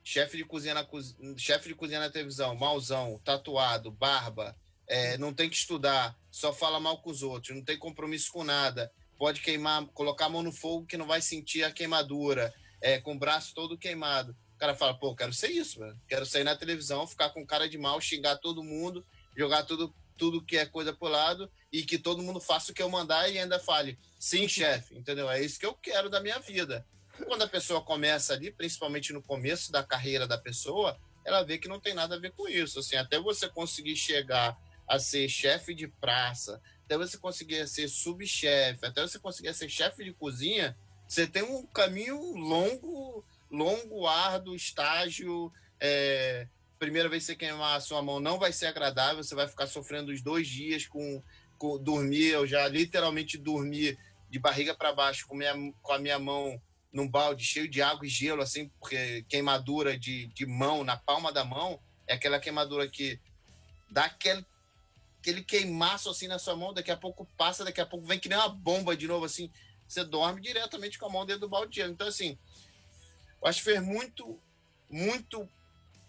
chefe de cozinha na chefe de cozinha na televisão, mauzão, tatuado, barba, é, não tem que estudar, só fala mal com os outros, não tem compromisso com nada, pode queimar, colocar a mão no fogo que não vai sentir a queimadura, é, com o braço todo queimado. O cara fala, pô, quero ser isso, mano. quero sair na televisão, ficar com cara de mal, xingar todo mundo jogar tudo, tudo que é coisa pro lado e que todo mundo faça o que eu mandar e ainda fale, sim, chefe, entendeu? É isso que eu quero da minha vida. Quando a pessoa começa ali, principalmente no começo da carreira da pessoa, ela vê que não tem nada a ver com isso. Assim, até você conseguir chegar a ser chefe de praça, até você conseguir ser subchefe, até você conseguir ser chefe de cozinha, você tem um caminho longo, longo, árduo, estágio, é, primeira vez que você queimar a sua mão não vai ser agradável, você vai ficar sofrendo os dois dias com, com dormir, eu já literalmente dormi de barriga para baixo com, minha, com a minha mão num balde cheio de água e gelo, assim, porque queimadura de, de mão, na palma da mão, é aquela queimadura que dá aquele, aquele queimaço assim na sua mão, daqui a pouco passa, daqui a pouco vem que nem uma bomba de novo, assim, você dorme diretamente com a mão dentro do balde de gelo. Então, assim, eu acho que fez muito, muito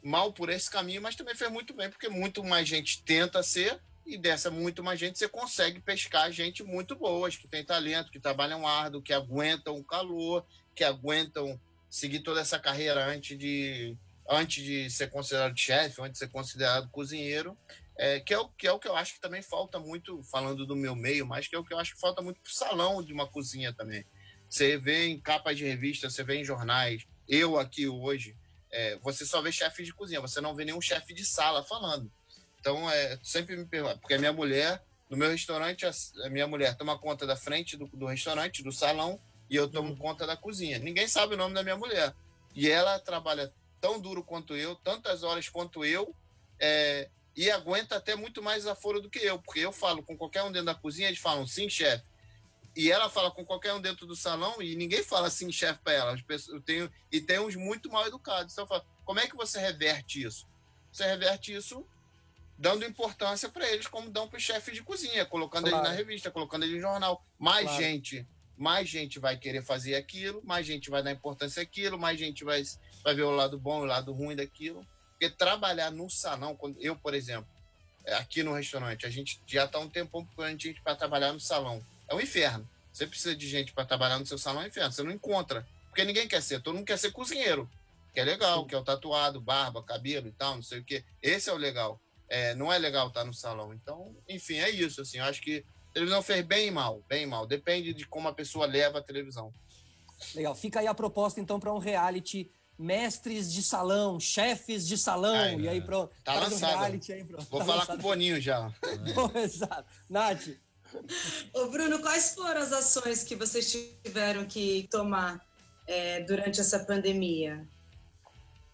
mal por esse caminho, mas também fez muito bem, porque muito mais gente tenta ser, e dessa muito mais gente você consegue pescar gente muito boas, que tem talento, que trabalham árduo, que aguentam o calor, que aguentam seguir toda essa carreira antes de, antes de ser considerado chefe, antes de ser considerado cozinheiro, é, que, é o, que é o que eu acho que também falta muito, falando do meu meio, mas que é o que eu acho que falta muito pro salão de uma cozinha também. Você vê em capas de revista, você vê em jornais, eu aqui hoje, é, você só vê chefe de cozinha, você não vê nenhum chefe de sala falando. Então, é, sempre me pergunta, porque a minha mulher, no meu restaurante, a, a minha mulher toma conta da frente do, do, restaurante, do salão, e eu tomo conta da cozinha. Ninguém sabe o nome da minha mulher. E ela trabalha tão duro quanto eu, tantas horas quanto eu, é, e aguenta até muito mais aforo do que eu, porque eu falo com qualquer um dentro da cozinha, eles falam sim, chefe. E ela fala com qualquer um dentro do salão e ninguém fala sim, chefe, para ela. Eu tenho, e tem uns muito mal educados. Então eu falo, como é que você reverte isso? Você reverte isso dando importância para eles, como dão para o chefe de cozinha, colocando claro. ele na revista, colocando ele no jornal. Mais claro. gente, mais gente vai querer fazer aquilo, mais gente vai dar importância àquilo, mais gente vai, vai ver o lado bom e o lado ruim daquilo. Porque trabalhar no salão, quando eu, por exemplo, é, aqui no restaurante, a gente já está um tempão procurando gente para trabalhar no salão. É um inferno. Você precisa de gente para trabalhar no seu salão, é um inferno. Você não encontra. Porque ninguém quer ser. Todo mundo quer ser cozinheiro. Que é legal, Sim. que é o tatuado, barba, cabelo e tal, não sei o quê. Esse é o legal é, não é legal estar no salão. Então, enfim, é isso. Assim, eu acho que a televisão fez bem e mal, bem e mal. Depende de como a pessoa leva a televisão. Legal. Fica aí a proposta, então, para um reality mestres de salão, chefes de salão. Ai, e aí, pronto. Tá lançado. Um reality aí, pronto. Vou tá falar lançado. com o Boninho já. Exato. Nath. Ô, Bruno, quais foram as ações que vocês tiveram que tomar é, durante essa pandemia?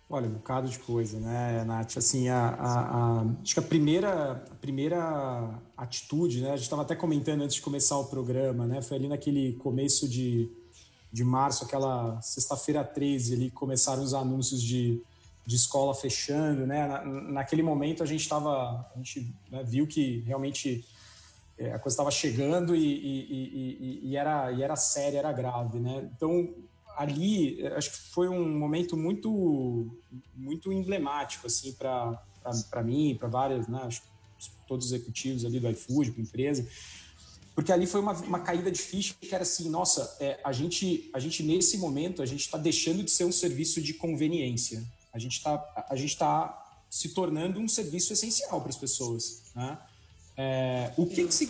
Olha, um bocado de coisa, né, Nath? Assim, a, a, a, acho que a primeira, a primeira atitude, né? A gente estava até comentando antes de começar o programa, né? Foi ali naquele começo de, de março, aquela sexta-feira 13, ali começaram os anúncios de, de escola fechando, né? Na, naquele momento a gente estava, a gente né, viu que realmente é, a coisa estava chegando e, e, e, e, era, e era séria, era grave, né? Então ali acho que foi um momento muito muito emblemático assim para mim para várias né, todos os executivos ali do iFood para empresa porque ali foi uma, uma caída de ficha que era assim nossa é, a gente a gente nesse momento a gente está deixando de ser um serviço de conveniência a gente está a gente está se tornando um serviço essencial para as pessoas né? É, o que, que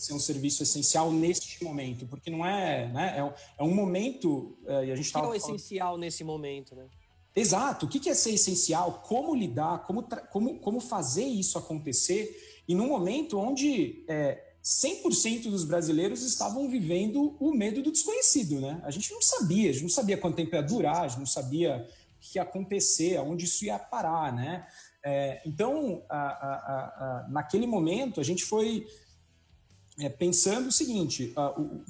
ser um serviço essencial neste momento, porque não é, né? É, é um momento é, e a gente está. O que é o essencial nesse momento, né? Exato. O que é ser essencial? Como lidar? Como, como, como fazer isso acontecer? E num momento onde é, 100% dos brasileiros estavam vivendo o medo do desconhecido, né? A gente não sabia, a gente não sabia quanto tempo ia durar, a gente não sabia o que ia acontecer, aonde isso ia parar, né? É, então, a, a, a, naquele momento, a gente foi é, pensando o seguinte: uh, o,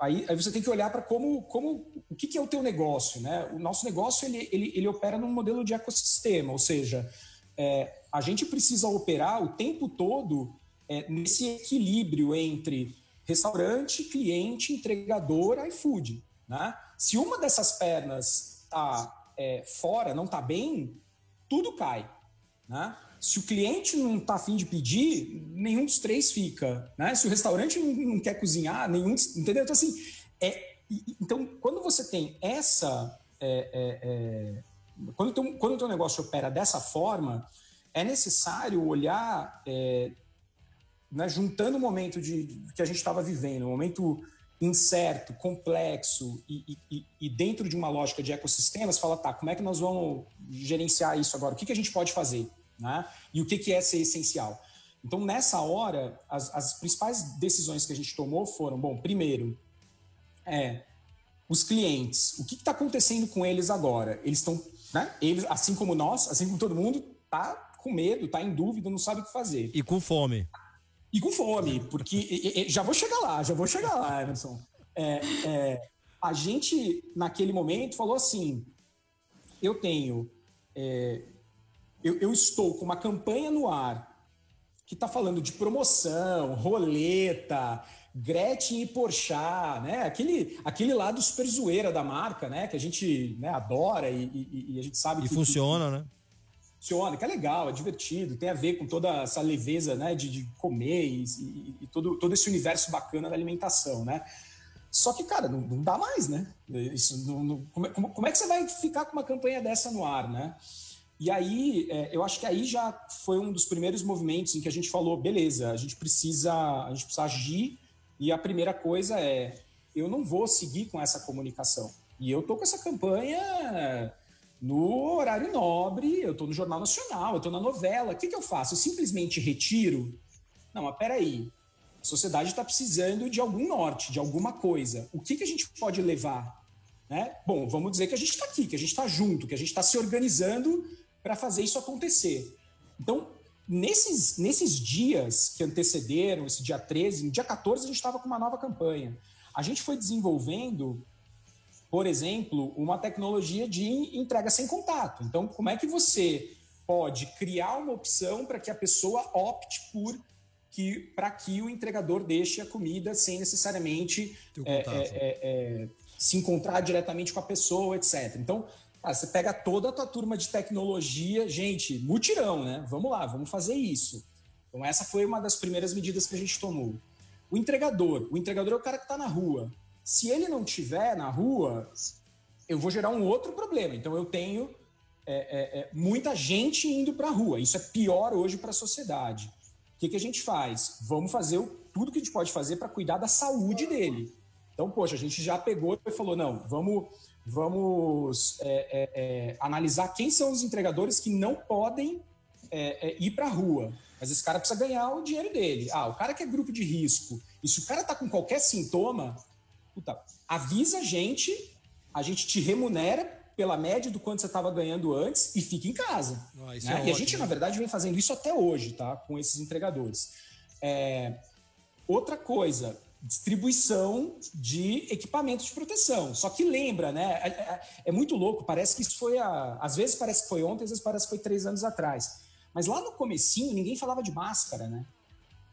aí, aí, você tem que olhar para como, como o que, que, é o teu negócio, né? O nosso negócio ele, ele, ele opera num modelo de ecossistema, ou seja, é, a gente precisa operar o tempo todo é, nesse equilíbrio entre restaurante, cliente, entregador, iFood. Né? Se uma dessas pernas está é, fora, não está bem, tudo cai. Né? Se o cliente não está afim de pedir, nenhum dos três fica. Né? Se o restaurante não, não quer cozinhar, nenhum. Entendeu? Então, assim, é, então quando você tem essa. É, é, é, quando, teu, quando o teu negócio opera dessa forma, é necessário olhar, é, né, juntando o momento de, de que a gente estava vivendo, um momento incerto, complexo e, e, e, dentro de uma lógica de ecossistemas, fala, tá, como é que nós vamos gerenciar isso agora? O que, que a gente pode fazer? Né? E o que, que é ser essencial? Então, nessa hora, as, as principais decisões que a gente tomou foram: bom, primeiro, é, os clientes, o que está acontecendo com eles agora? Eles estão, né? Eles, assim como nós, assim como todo mundo, tá com medo, tá em dúvida, não sabe o que fazer. E com fome. E com fome, porque e, e, já vou chegar lá, já vou chegar lá, Emerson. É, é, a gente, naquele momento, falou assim: eu tenho é, eu, eu estou com uma campanha no ar que está falando de promoção, roleta, Gretchen e Porchat, né? Aquele, aquele lado super zoeira da marca, né? Que a gente né, adora e, e, e, a gente sabe e que... funciona, que, né? Funciona, que é legal, é divertido, tem a ver com toda essa leveza né, de, de comer e, e, todo, todo esse universo bacana da alimentação, né? Só que, cara, não, não dá mais, né? Isso, não, não, como, é, como, como é que você vai ficar com uma campanha dessa no ar, né? E aí, é, eu acho que aí já foi um dos primeiros movimentos em que a gente falou, beleza, a gente precisa, a gente precisa agir. E a primeira coisa é, eu não vou seguir com essa comunicação. E eu tô com essa campanha no horário nobre, eu estou no Jornal Nacional, eu estou na novela. O que, que eu faço? Eu simplesmente retiro? Não, mas peraí. A sociedade está precisando de algum norte, de alguma coisa. O que, que a gente pode levar? Né? Bom, vamos dizer que a gente está aqui, que a gente está junto, que a gente está se organizando para fazer isso acontecer. Então, nesses, nesses dias que antecederam, esse dia 13, no dia 14, a gente estava com uma nova campanha. A gente foi desenvolvendo por exemplo, uma tecnologia de entrega sem contato. Então, como é que você pode criar uma opção para que a pessoa opte por que para que o entregador deixe a comida sem necessariamente é, é, é, é, se encontrar diretamente com a pessoa, etc. Então, cara, você pega toda a tua turma de tecnologia, gente, mutirão, né? Vamos lá, vamos fazer isso. Então, essa foi uma das primeiras medidas que a gente tomou. O entregador, o entregador é o cara que está na rua. Se ele não tiver na rua, eu vou gerar um outro problema. Então eu tenho é, é, é, muita gente indo para a rua. Isso é pior hoje para a sociedade. O que, que a gente faz? Vamos fazer o, tudo que a gente pode fazer para cuidar da saúde dele. Então, poxa, a gente já pegou e falou: não, vamos, vamos é, é, é, analisar quem são os entregadores que não podem ir para a rua. Mas esse cara precisa ganhar o dinheiro dele. Ah, o cara que é grupo de risco, e se o cara está com qualquer sintoma, puta, avisa a gente, a gente te remunera pela média do quanto você estava ganhando antes e fica em casa. Ah, né? é e ótimo. a gente, na verdade, vem fazendo isso até hoje, tá? Com esses entregadores. É... Outra coisa, distribuição de equipamentos de proteção. Só que lembra, né? É, é, é, muito louco, parece que isso foi a. Às vezes parece que foi ontem, às vezes parece que foi três anos atrás. Mas lá no comecinho ninguém falava de máscara, né?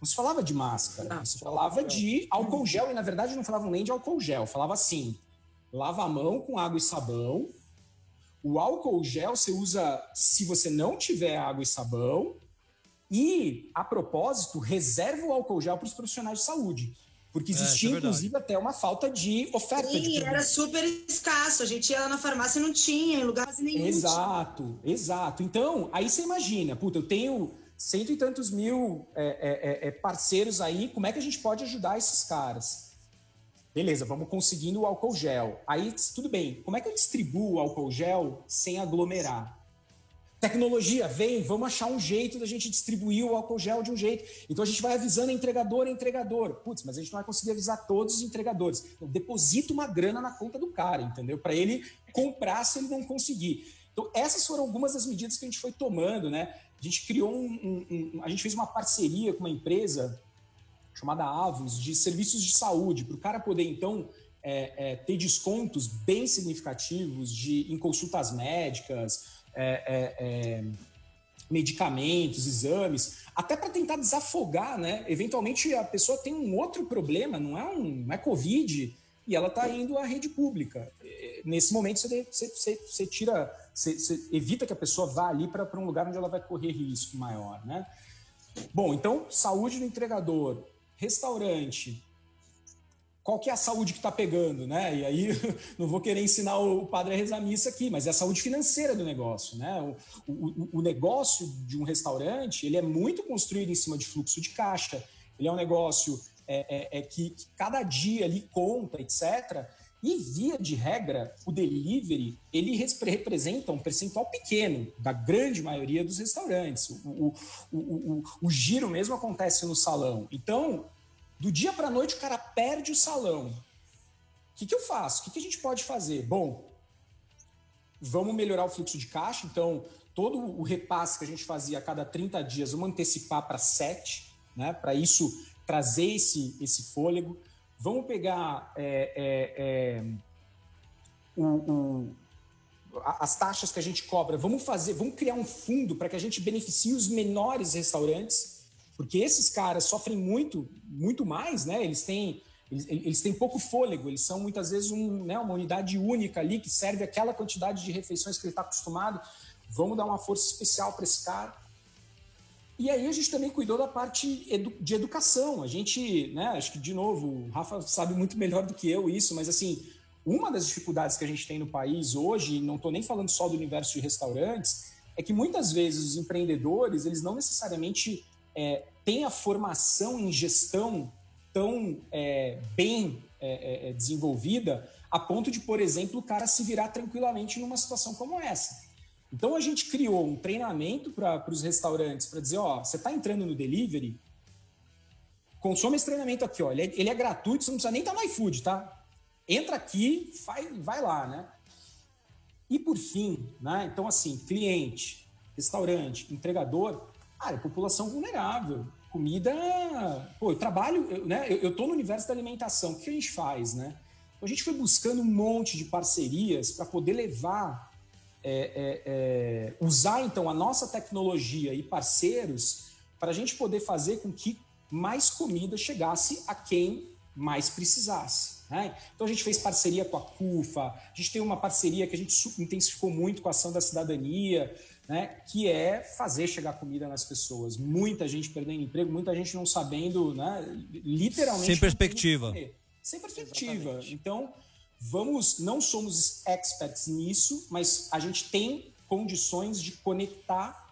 Não se falava de máscara, ah, se falava de álcool gel, e na verdade não falavam nem de álcool gel, falava assim: lava a mão com água e sabão. O álcool gel você usa se você não tiver água e sabão. E, a propósito, reserva o álcool gel para os profissionais de saúde. Porque é, existia, é, é inclusive, até uma falta de oferta. Sim, de era super escasso. A gente ia lá na farmácia e não tinha, em lugar nenhum. Exato, exato. Então, aí você imagina, puta, eu tenho cento e tantos mil é, é, é, parceiros aí, como é que a gente pode ajudar esses caras? Beleza, vamos conseguindo o álcool gel. Aí, tudo bem, como é que eu distribuo o álcool gel sem aglomerar? Tecnologia, vem, vamos achar um jeito da gente distribuir o álcool gel de um jeito. Então a gente vai avisando entregador entregador. Putz, mas a gente não vai conseguir avisar todos os entregadores. Então, deposita uma grana na conta do cara, entendeu? Para ele comprar se ele não conseguir. Então, essas foram algumas das medidas que a gente foi tomando, né? A gente criou um, um, um a gente fez uma parceria com uma empresa chamada Avos de serviços de saúde para o cara poder então é, é, ter descontos bem significativos de em consultas médicas, é, é, é medicamentos, exames, até para tentar desafogar, né? Eventualmente a pessoa tem um outro problema, não é um, não é covid e ela está indo à rede pública. Nesse momento você, você, você tira você, você evita que a pessoa vá ali para um lugar onde ela vai correr risco maior, né? Bom, então, saúde do entregador, restaurante, qual que é a saúde que está pegando, né? E aí, não vou querer ensinar o padre a rezar missa aqui, mas é a saúde financeira do negócio, né? O, o, o, negócio de um restaurante, ele é muito construído em cima de fluxo de caixa, ele é um negócio é, é, é que, que, cada dia ali conta, etc., e, via de regra, o delivery ele representa um percentual pequeno da grande maioria dos restaurantes. O, o, giro mesmo acontece no salão. Então, do dia para a noite, o cara perde o salão. O que, que eu faço? O que, que a gente pode fazer? Bom, vamos melhorar o fluxo de caixa. Então, todo o repasse que a gente fazia a cada 30 dias, vamos antecipar para 7, né? para isso trazer esse, esse fôlego. Vamos pegar é, é, é, o, o, as taxas que a gente cobra, vamos fazer, vamos criar um fundo para que a gente beneficie os menores restaurantes, porque esses caras sofrem muito, muito mais, né? Eles têm eles, eles, têm pouco fôlego, eles são muitas vezes um, né, uma unidade única ali que serve aquela quantidade de refeições que ele está acostumado. Vamos dar uma força especial para esse cara. E aí a gente também cuidou da parte edu de educação. A gente, né, acho que de novo, o Rafa sabe muito melhor do que eu isso, mas assim, uma das dificuldades que a gente tem no país hoje, não estou nem falando só do universo de restaurantes, é que muitas vezes os empreendedores, eles não necessariamente é, têm a formação em gestão tão é, bem é, é, é desenvolvida a ponto de, por exemplo, o cara se virar tranquilamente numa situação como essa. Então a gente criou um treinamento para os restaurantes para dizer, ó, você está entrando no delivery, consome esse treinamento aqui, ó, ele é, ele é gratuito, você não precisa nem estar tá no iFood, tá? Entra aqui, vai, vai lá, né? E por fim, né? Então assim, cliente, restaurante, entregador, ah, é população vulnerável. Comida, pô, eu trabalho, eu, né? Eu, eu tô no universo da alimentação. O que a gente faz, né? Então, a gente foi buscando um monte de parcerias para poder levar é, é, é, usar então a nossa tecnologia e parceiros para a gente poder fazer com que mais comida chegasse a quem mais precisasse. Né? Então a gente fez parceria com a CUFA, a gente tem uma parceria que a gente intensificou muito com a ação da cidadania, né? que é fazer chegar comida nas pessoas. Muita gente perdendo emprego, muita gente não sabendo, né? literalmente. Sem perspectiva. Sem perspectiva. Exatamente. Então, vamos, não somos experts nisso, mas a gente tem condições de conectar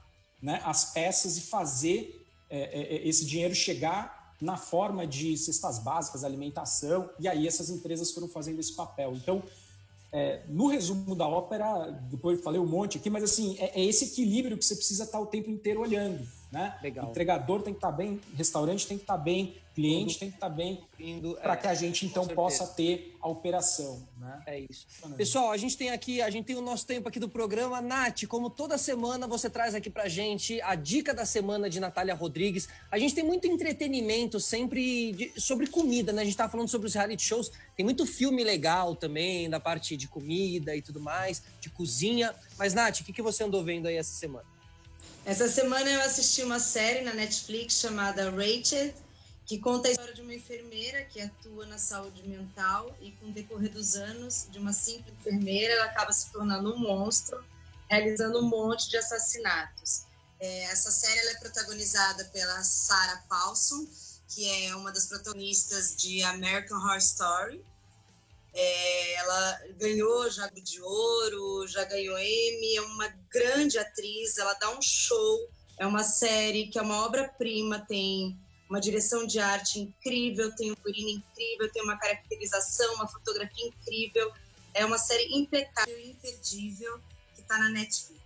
né, as peças e fazer é, é, é, esse dinheiro chegar na forma de cestas básicas, alimentação, e aí essas empresas foram fazendo esse papel. Então, é, no resumo da ópera, depois falei um monte aqui, mas assim, é, é esse equilíbrio que você precisa estar o tempo inteiro olhando. Né? Legal. Entregador tem que estar bem, restaurante tem que estar bem, cliente tem que estar bem, para é, que a gente então possa ter a operação. Né? É isso. Pessoal, a gente tem aqui, a gente tem o nosso tempo aqui do programa. Nath, como toda semana, você traz aqui pra gente a dica da semana de Natália Rodrigues. A gente tem muito entretenimento sempre de, sobre comida, né? A gente tá falando sobre os reality shows, tem muito filme legal também, da parte de comida e tudo mais, de cozinha. Mas, Nath, o que, que você andou vendo aí essa semana? Essa semana eu assisti uma série na Netflix chamada Rachel, que conta a história de uma enfermeira que atua na saúde mental e com o decorrer dos anos de uma simples enfermeira, ela acaba se tornando um monstro, realizando um monte de assassinatos. É, essa série é protagonizada pela Sarah Paulson, que é uma das protagonistas de American Horror Story, é, ela ganhou já de ouro, já ganhou Emmy, é uma grande atriz, ela dá um show, é uma série que é uma obra-prima, tem uma direção de arte incrível, tem um figurino incrível, tem uma caracterização, uma fotografia incrível. É uma série impecável e imperdível que está na Netflix.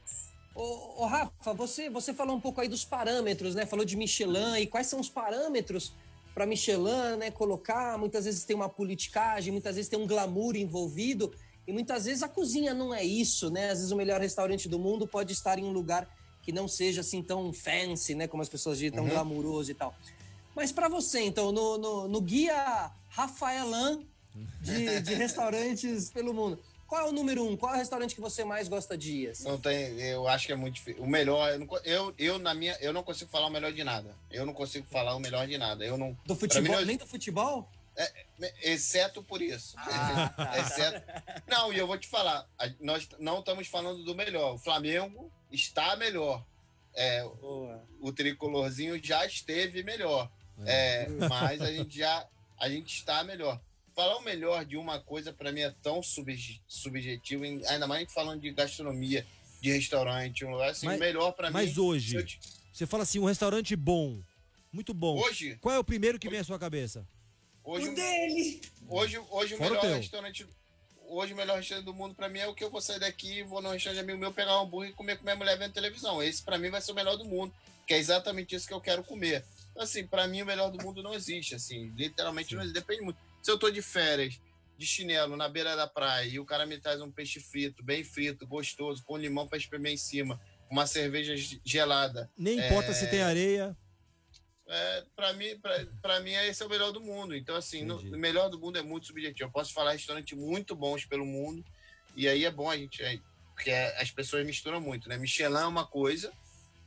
Ô, ô, Rafa, você, você falou um pouco aí dos parâmetros, né? Falou de Michelin e quais são os parâmetros para Michelin, né, colocar, muitas vezes tem uma politicagem, muitas vezes tem um glamour envolvido, e muitas vezes a cozinha não é isso, né? Às vezes o melhor restaurante do mundo pode estar em um lugar que não seja assim tão fancy, né, como as pessoas dizem, tão uhum. glamouroso e tal. Mas para você, então, no, no, no guia Rafaelan de, de restaurantes pelo mundo, qual é o número um? Qual é o restaurante que você mais gosta de ir? Assim? Não tem, eu acho que é muito difícil. O melhor, eu, não, eu, eu, na minha, eu não consigo falar o melhor de nada. Eu não consigo falar o melhor de nada. Eu não. Do futebol? Mim, nem do futebol? É, exceto por isso. Ah, tá. exceto... Não, e eu vou te falar, nós não estamos falando do melhor. O Flamengo está melhor. É, o tricolorzinho já esteve melhor. É, é mas a gente já a gente está melhor falar o melhor de uma coisa para mim é tão subjetivo, ainda mais falando de gastronomia, de restaurante, um lugar assim, mas, melhor para mim. Mas hoje, te... você fala assim, um restaurante bom, muito bom. Hoje? Qual é o primeiro que hoje, vem à sua cabeça? Hoje, o dele. Hoje, hoje o melhor restaurante hoje o melhor restaurante do mundo para mim é o que eu vou sair daqui, vou no restaurante amigo meu, pegar um hambúrguer e comer com minha mulher vendo televisão. Esse para mim vai ser o melhor do mundo, que é exatamente isso que eu quero comer. Então, assim, para mim o melhor do mundo não existe, assim, literalmente não existe, depende muito. Se eu tô de férias, de chinelo, na beira da praia, e o cara me traz um peixe frito, bem frito, gostoso, com limão para espremer em cima, uma cerveja gelada. Nem importa se tem areia. É, para mim, para mim, esse é o melhor do mundo. Então, assim, no, o melhor do mundo é muito subjetivo. Eu posso falar restaurantes muito bons pelo mundo, e aí é bom a gente. É, porque as pessoas misturam muito, né? Michelin é uma coisa,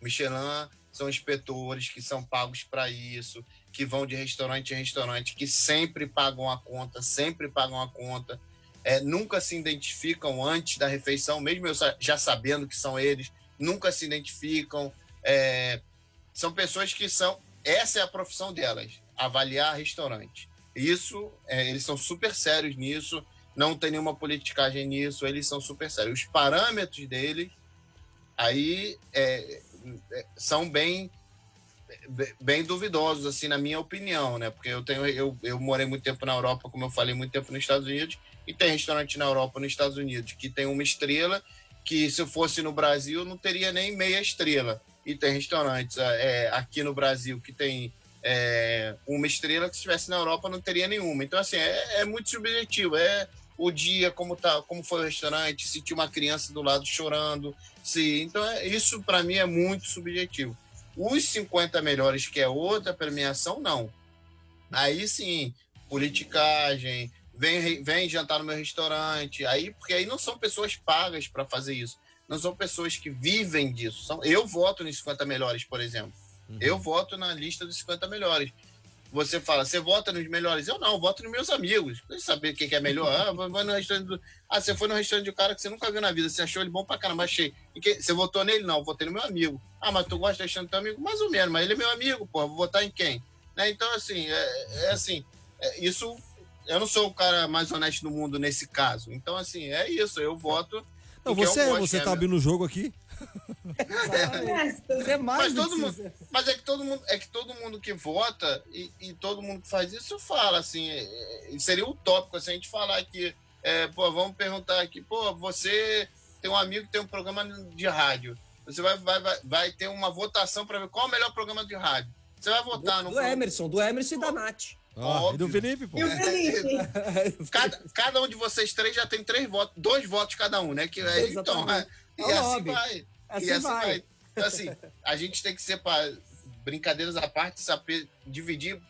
Michelin são inspetores que são pagos para isso, que vão de restaurante em restaurante, que sempre pagam a conta, sempre pagam a conta, é, nunca se identificam antes da refeição, mesmo eu já sabendo que são eles, nunca se identificam. É, são pessoas que são. Essa é a profissão delas, avaliar restaurante. Isso, é, eles são super sérios nisso, não tem nenhuma politicagem nisso, eles são super sérios. Os parâmetros deles aí é, é, são bem bem duvidosos, assim, na minha opinião, né? Porque eu tenho, eu, eu morei muito tempo na Europa, como eu falei, muito tempo nos Estados Unidos, e tem restaurante na Europa, nos Estados Unidos, que tem uma estrela, que se fosse no Brasil não teria nem meia estrela. E tem restaurantes é, aqui no Brasil que tem é, uma estrela que se estivesse na Europa não teria nenhuma. Então, assim, é, é, muito subjetivo. É o dia, como, tá, como foi o restaurante, se tinha uma criança do lado chorando. Se, então, é, isso para mim é muito subjetivo. Os 50 melhores, que é outra premiação, não. Aí sim, politicagem, vem, vem jantar no meu restaurante. Aí, porque aí não são pessoas pagas para fazer isso. Não são pessoas que vivem disso. São, eu voto nos 50 melhores, por exemplo. Uhum. Eu voto na lista dos 50 melhores. Você fala, você vota nos melhores? Eu não, eu voto nos meus amigos. Pra saber o que, é melhor. Ah, vai no restaurante do... ah, você foi no restaurante de um cara que você nunca viu na vida. Você achou ele bom pra caramba, achei. E. Você votou nele? Não, votei no meu amigo. Ah, mas tu gosta de restaurante do teu amigo? Mais ou menos, mas ele é meu amigo, pô. Vou votar em quem? Né? Então, assim, é, é assim, é, isso. Eu não sou o cara mais honesto do mundo nesse caso. Então, assim, é isso. Eu voto. Não, você, você tá abrindo o jogo aqui? É mais mas, todo mundo, mas é que todo mundo é que todo mundo que vota e, e todo mundo que faz isso fala assim é, é seria utópico se a gente falar que é, pô, vamos perguntar aqui pô você tem um amigo que tem um programa de rádio. Você vai vai, vai, vai ter uma votação para ver qual é o melhor programa de rádio. Você vai votar do, no do Emerson do Emerson e da Nath. Ah, e do Felipe, pô. cada, cada um de vocês três já tem três votos, dois votos cada um, né? Que, é, então, é, e assim vai. Assim, e assim vai. vai. Então, assim, a gente tem que separar, brincadeiras à parte, saber dividir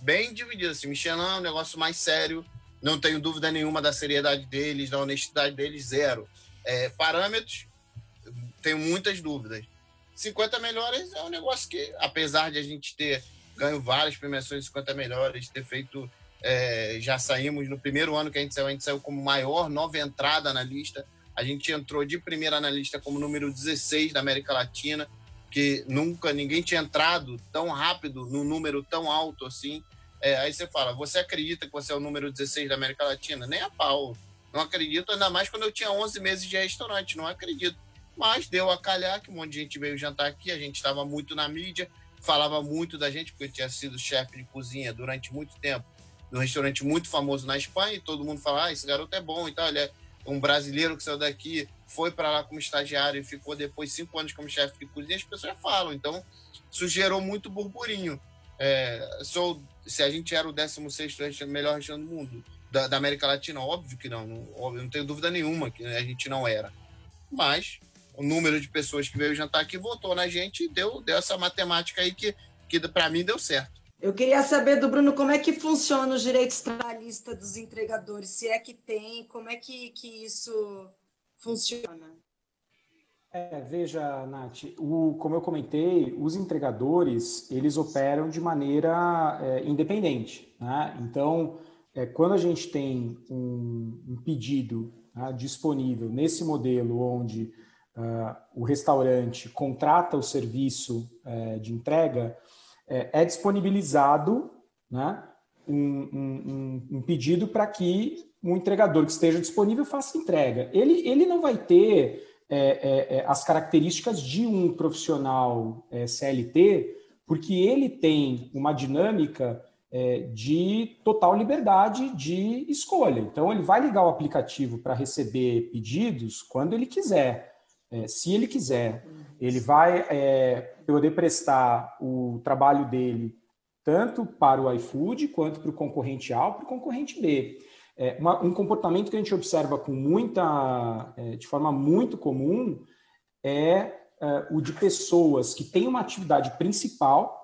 bem dividido. Assim, Michelin é um negócio mais sério, não tenho dúvida nenhuma da seriedade deles, da honestidade deles, zero. É, parâmetros, tenho muitas dúvidas. 50 melhores é um negócio que, apesar de a gente ter ganho várias premiações de 50 melhores, ter feito. É, já saímos no primeiro ano que a gente saiu, a gente saiu como maior nova entrada na lista. A gente entrou de primeira na lista como número 16 da América Latina, que nunca ninguém tinha entrado tão rápido num número tão alto assim. É, aí você fala, você acredita que você é o número 16 da América Latina? Nem a pau. Não acredito, ainda mais quando eu tinha 11 meses de restaurante, não acredito. Mas deu a calhar que um monte de gente veio jantar aqui, a gente estava muito na mídia, falava muito da gente, porque eu tinha sido chefe de cozinha durante muito tempo, num restaurante muito famoso na Espanha, e todo mundo falava, ah, esse garoto é bom e tal, ele é um brasileiro que saiu daqui, foi para lá como estagiário e ficou depois cinco anos como chefe de cozinha, as pessoas falam. Então, isso gerou muito burburinho. É, sou, se a gente era o 16 melhor restaurante do mundo, da, da, América Latina, óbvio que não, não, não tenho dúvida nenhuma que a gente não era. Mas o número de pessoas que veio jantar aqui votou na gente e deu, deu essa matemática aí que, que para mim deu certo. Eu queria saber do Bruno como é que funciona os direitos trabalhistas dos entregadores, se é que tem, como é que, que isso funciona? É, veja, Nath, o, como eu comentei, os entregadores, eles operam de maneira é, independente. Né? Então, é, quando a gente tem um, um pedido né, disponível nesse modelo onde uh, o restaurante contrata o serviço uh, de entrega, é, é disponibilizado né, um, um, um pedido para que um entregador que esteja disponível faça entrega. Ele, ele não vai ter é, é, é as características de um profissional é, CLT, porque ele tem uma dinâmica é, de total liberdade de escolha. Então, ele vai ligar o aplicativo para receber pedidos quando ele quiser. É, se ele quiser, ele vai é, poder prestar o trabalho dele tanto para o iFood quanto para o concorrente A ou para o concorrente B. É, uma, um comportamento que a gente observa com muita, é, de forma muito comum é, é o de pessoas que têm uma atividade principal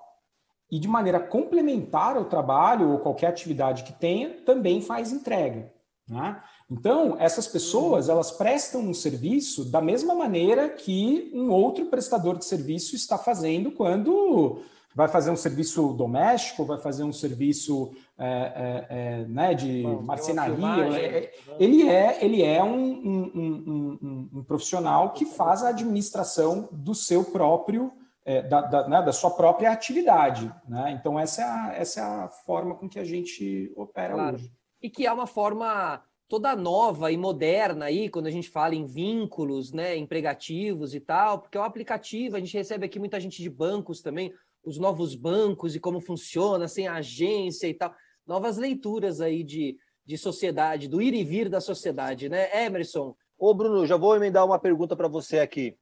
e de maneira complementar ao trabalho ou qualquer atividade que tenha, também faz entrega. Né? Então, essas pessoas, elas prestam um serviço da mesma maneira que um outro prestador de serviço está fazendo quando vai fazer um serviço doméstico, vai fazer um serviço é, é, é, né, de Bom, marcenaria. É, é, ele é, ele é um, um, um, um, profissional que faz a administração do seu próprio, é, da, da, né, da, sua própria atividade. Né? Então, essa é, a, essa é a forma com que a gente opera claro. hoje. E que é uma forma toda nova e moderna aí, quando a gente fala em vínculos, né, empregativos e tal, porque é um aplicativo, a gente recebe aqui muita gente de bancos também, os novos bancos e como funciona, sem agência e tal, novas leituras aí de, de sociedade, do ir e vir da sociedade, né, Emerson? Ô, Bruno, já vou emendar uma pergunta para você aqui.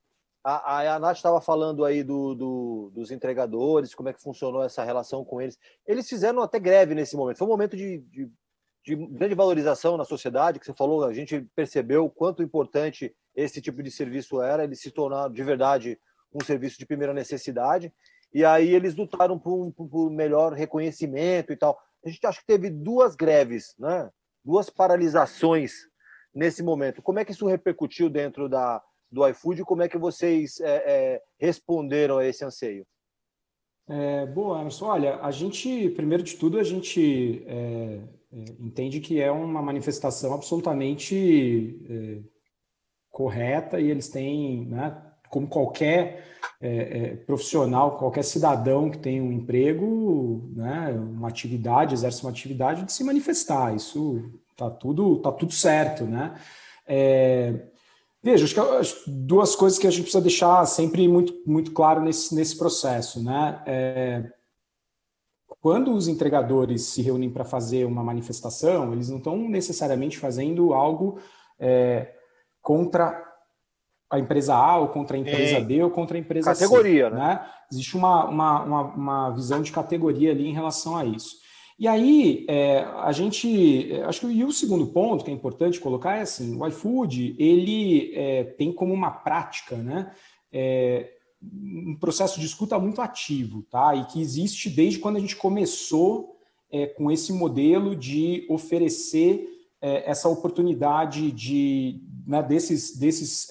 A, a, a Nath estava falando aí do, do, dos entregadores, como é que funcionou essa relação com eles. Eles fizeram até greve nesse momento. Foi um momento de, de, de grande valorização na sociedade, que você falou, a gente percebeu o quanto importante esse tipo de serviço era, ele se tornar de verdade um serviço de primeira necessidade. E aí eles lutaram por, um, por melhor reconhecimento e tal. A gente acha que teve duas greves, né? duas paralisações nesse momento. Como é que isso repercutiu dentro da, do iFood? Como é que vocês é, é, responderam a esse anseio? É, boa, Emerson. Olha, a gente, primeiro de tudo, a gente é entende que é uma manifestação absolutamente é, correta e eles têm, né, como qualquer é, profissional, qualquer cidadão que tem um emprego, né, uma atividade, exerce uma atividade, de se manifestar. Isso tá tudo, tá tudo certo, né? Veja, acho que duas coisas que a gente precisa deixar sempre muito, muito claro nesse, nesse processo, né? Quando os entregadores se reúnem para fazer uma manifestação, eles não estão necessariamente fazendo algo é, contra a empresa A ou contra a empresa B ou contra a empresa categoria, C. Categoria, né? né? Existe uma, uma, uma, uma visão de categoria ali em relação a isso. E aí, é, a gente, é, acho que e o segundo ponto que é importante colocar é assim, o iFood, ele é, tem como uma prática, né, é, um processo de escuta muito ativo, tá, e que existe desde quando a gente começou é, com esse modelo de oferecer é, essa oportunidade de, né, desses, desses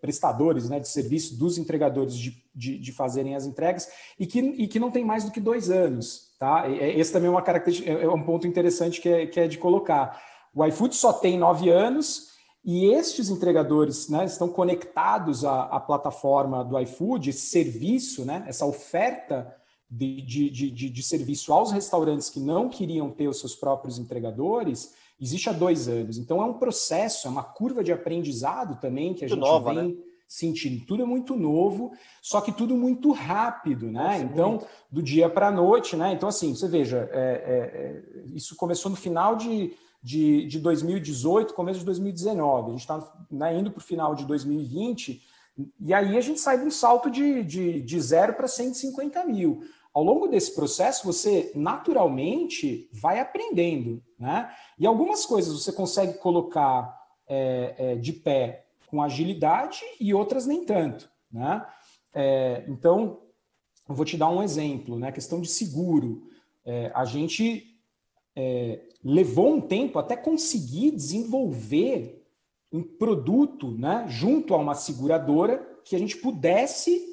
prestadores né, de serviço, dos entregadores de, de, de fazerem as entregas, e que, e que não tem mais do que dois anos, Tá? Esse também é uma característica, é, é um ponto interessante que é, que é de colocar. O iFood só tem nove anos e estes entregadores né, estão conectados à, à, plataforma do iFood, esse serviço, né, essa oferta de, de, de, de, serviço aos restaurantes que não queriam ter os seus próprios entregadores, existe há dois anos. Então é um processo, é uma curva de aprendizado também que a Muito gente nova, vem. Né? sentindo. Tudo é muito novo, só que tudo muito rápido, né? Nossa, então, muito. do dia para a noite, né? Então, assim, você veja, é, é, é, isso começou no final de, de, de 2018, começo de 2019. A gente está né, indo para o final de 2020, e aí a gente sai de um salto de, de, de zero para 150 mil. Ao longo desse processo, você naturalmente vai aprendendo, né? E algumas coisas você consegue colocar é, é, de pé com agilidade e outras nem tanto. Né? É, então, vou te dar um exemplo, né? A questão de seguro. É, a gente é, levou um tempo até conseguir desenvolver um produto né, junto a uma seguradora que a gente pudesse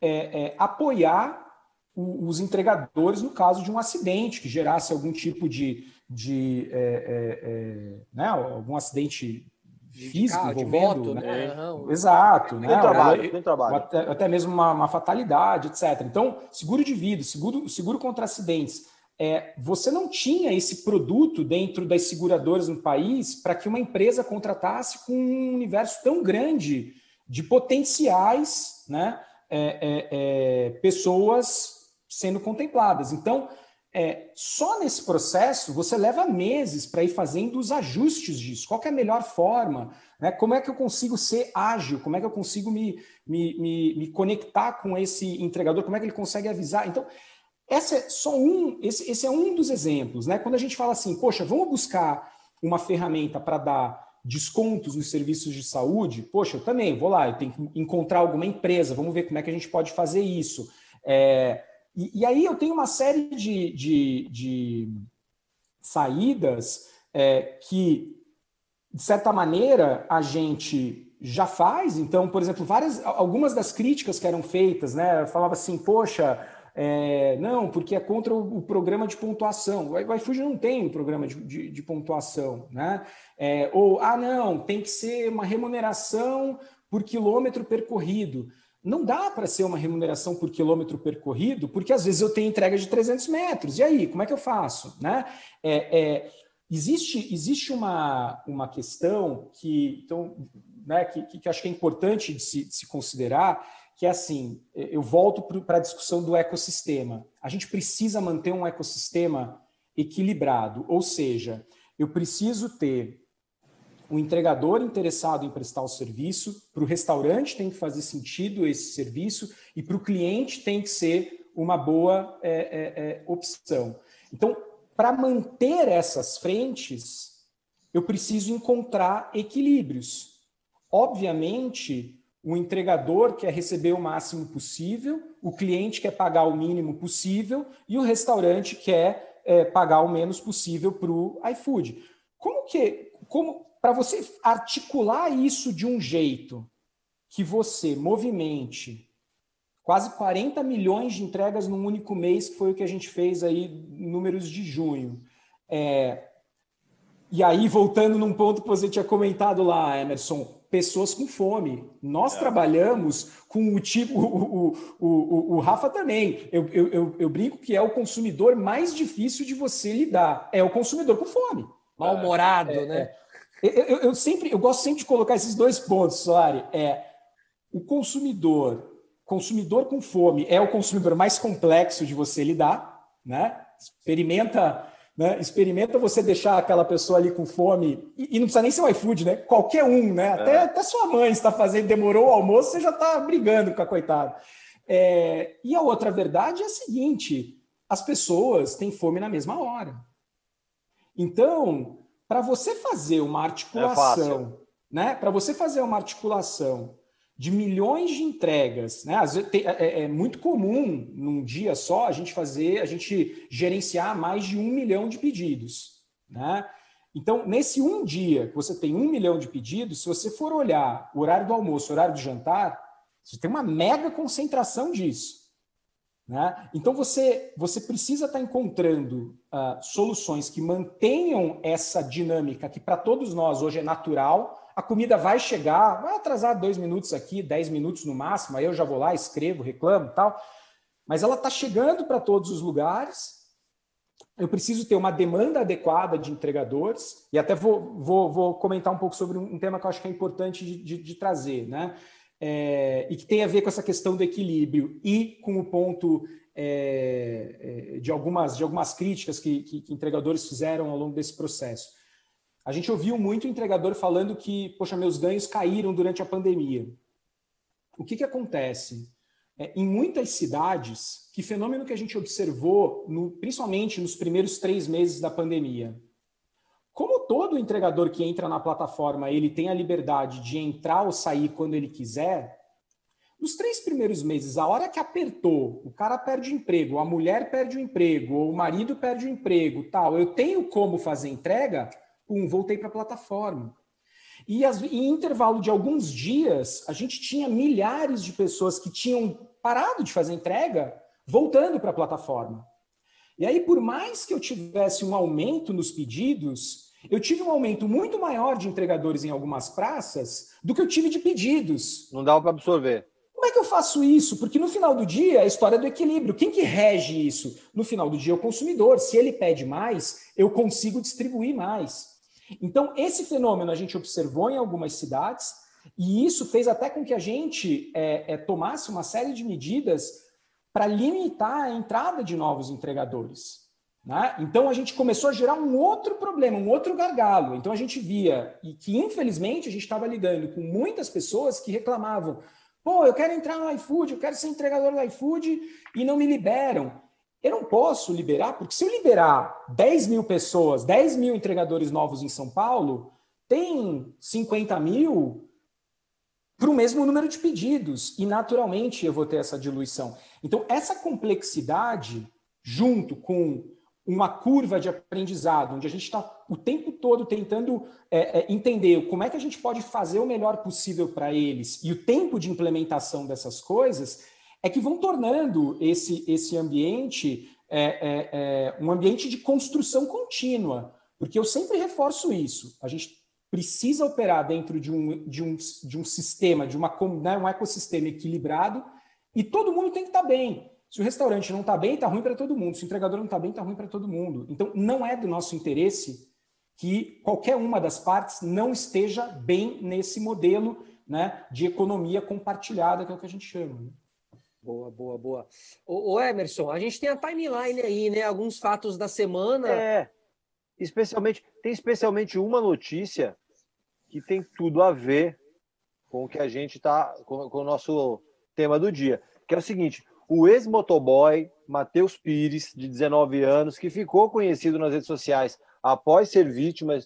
é, é, apoiar o, os entregadores no caso de um acidente que gerasse algum tipo de, de é, né, algum acidente físico carro, envolvendo, moto, né? né? Exato, né? Trabalho, tem trabalho. Até, até, mesmo uma, uma, fatalidade, etc. Então, seguro de vida, seguro, seguro contra acidentes. É, você não tinha esse produto dentro das seguradoras no país para que uma empresa contratasse com um universo tão grande de potenciais né, é, é, é pessoas sendo contempladas. Então, é, só nesse processo você leva meses para ir fazendo os ajustes disso. Qual é a melhor forma? Né? Como é que eu consigo ser ágil? Como é que eu consigo me, me, me, me conectar com esse entregador? Como é que ele consegue avisar? Então, essa é só um, esse, esse é um dos exemplos. Né? Quando a gente fala assim, poxa, vamos buscar uma ferramenta para dar descontos nos serviços de saúde, poxa, eu também vou lá, eu tenho que encontrar alguma empresa, vamos ver como é que a gente pode fazer isso. É, e, e aí eu tenho uma série de, de, de saídas é, que, de certa maneira, a gente já faz. Então, por exemplo, várias, algumas das críticas que eram feitas, né? Falava assim, poxa, é, não, porque é contra o, programa de pontuação. O iFood não tem um programa de, de, de pontuação, né? É, ou, ah, não, tem que ser uma remuneração por quilômetro percorrido. Não dá para ser uma remuneração por quilômetro percorrido, porque às vezes eu tenho entrega de 300 metros. E aí, como é que eu faço? Né? É, é, existe, existe uma, uma questão que, então, né, que, que acho que é importante de se, de se considerar, que é assim, eu volto para a discussão do ecossistema. A gente precisa manter um ecossistema equilibrado, ou seja, eu preciso ter um entregador interessado em prestar o serviço, para o restaurante tem que fazer sentido esse serviço e para o cliente tem que ser uma boa é, é, é, opção. Então, para manter essas frentes, eu preciso encontrar equilíbrios. Obviamente, o entregador quer receber o máximo possível, o cliente quer pagar o mínimo possível e o restaurante quer é, pagar o menos possível para o iFood. Como que, como para você articular isso de um jeito que você movimente quase 40 milhões de entregas num único mês, que foi o que a gente fez aí, números de junho. É, e aí, voltando num ponto que você tinha comentado lá, Emerson, pessoas com fome. Nós é. trabalhamos com o tipo, o, o, o, o Rafa também. Eu, eu, eu, eu, brinco que é o consumidor mais difícil de você lidar. É o consumidor com fome. Mal-humorado, é, né? É. Eu, eu, sempre, eu gosto sempre de colocar esses dois pontos, Solari. É o consumidor, consumidor com fome é o consumidor mais complexo de você lidar, né? Experimenta né? Experimenta você deixar aquela pessoa ali com fome, e, e não precisa nem ser o iFood, né? Qualquer um, né? Até, é. até sua mãe está fazendo, demorou o almoço, você já está brigando com a coitada. É, e a outra verdade é a seguinte: as pessoas têm fome na mesma hora. Então, para você fazer uma articulação, é né? Para você fazer uma articulação de milhões de entregas, né? Às vezes, é, é, é, muito comum num dia só a gente fazer, a gente gerenciar mais de um milhão de pedidos, né? Então, nesse um dia que você tem um milhão de pedidos, se você for olhar o horário do almoço, o horário do jantar, você tem uma mega concentração disso. Né? Então, você, você precisa estar encontrando uh, soluções que mantenham essa dinâmica que para todos nós hoje é natural, a comida vai chegar, vai atrasar dois minutos aqui, dez minutos no máximo, aí eu já vou lá, escrevo, reclamo tal. Mas ela está chegando para todos os lugares. Eu preciso ter uma demanda adequada de entregadores, e até vou, vou, vou comentar um pouco sobre um tema que eu acho que é importante de, de, de trazer, né? É, e que tem a ver com essa questão do equilíbrio e com o ponto é, é de, algumas, de algumas críticas que, que, que entregadores fizeram ao longo desse processo. A gente ouviu muito entregador falando que, poxa, meus ganhos caíram durante a pandemia. O que, que acontece? É, em muitas cidades, que fenômeno que a gente observou, no, principalmente nos primeiros três meses da pandemia? Como todo entregador que entra na plataforma ele tem a liberdade de entrar ou sair quando ele quiser, nos três primeiros meses, a hora que apertou, o cara perde o emprego, a mulher perde o emprego, ou o marido perde o emprego, tal, eu tenho como fazer entrega, pum, voltei para a plataforma. E as, em intervalo de alguns dias, a gente tinha milhares de pessoas que tinham parado de fazer entrega, voltando para a plataforma. E aí, por mais que eu tivesse um aumento nos pedidos, eu tive um aumento muito maior de entregadores em algumas praças do que eu tive de pedidos. Não dava para absorver. Como é que eu faço isso? Porque no final do dia é a história do equilíbrio. Quem que rege isso? No final do dia é o consumidor. Se ele pede mais, eu consigo distribuir mais. Então, esse fenômeno a gente observou em algumas cidades, e isso fez até com que a gente é, é, tomasse uma série de medidas para limitar a entrada de novos entregadores. Né? Então, a gente começou a gerar um outro problema, um outro gargalo. Então, a gente via, e que infelizmente a gente estava lidando com muitas pessoas que reclamavam: pô, eu quero entrar no iFood, eu quero ser entregador do iFood e não me liberam. Eu não posso liberar, porque se eu liberar 10 mil pessoas, 10 mil entregadores novos em São Paulo, tem 50 mil para o mesmo número de pedidos. E naturalmente eu vou ter essa diluição. Então, essa complexidade, junto com uma curva de aprendizado, onde a gente está o tempo todo tentando é, é, entender como é que a gente pode fazer o melhor possível para eles e o tempo de implementação dessas coisas, é que vão tornando esse, esse ambiente é, é, é, um ambiente de construção contínua. Porque eu sempre reforço isso. A gente precisa operar dentro de um, de um, de um sistema, de uma, né, um ecossistema equilibrado, e todo mundo tem que estar tá bem. Se o restaurante não está bem, está ruim para todo mundo. Se o entregador não está bem, está ruim para todo mundo. Então, não é do nosso interesse que qualquer uma das partes não esteja bem nesse modelo né, de economia compartilhada, que é o que a gente chama. Boa, boa, boa. O, Emerson, a gente tem a timeline aí, né? Alguns fatos da semana. É, especialmente, tem especialmente uma notícia que tem tudo a ver com o que a gente está, com, com, o nosso tema do dia, que é o seguinte: o ex-motoboy Matheus Pires, de 19 anos, que ficou conhecido nas redes sociais após ser vítima,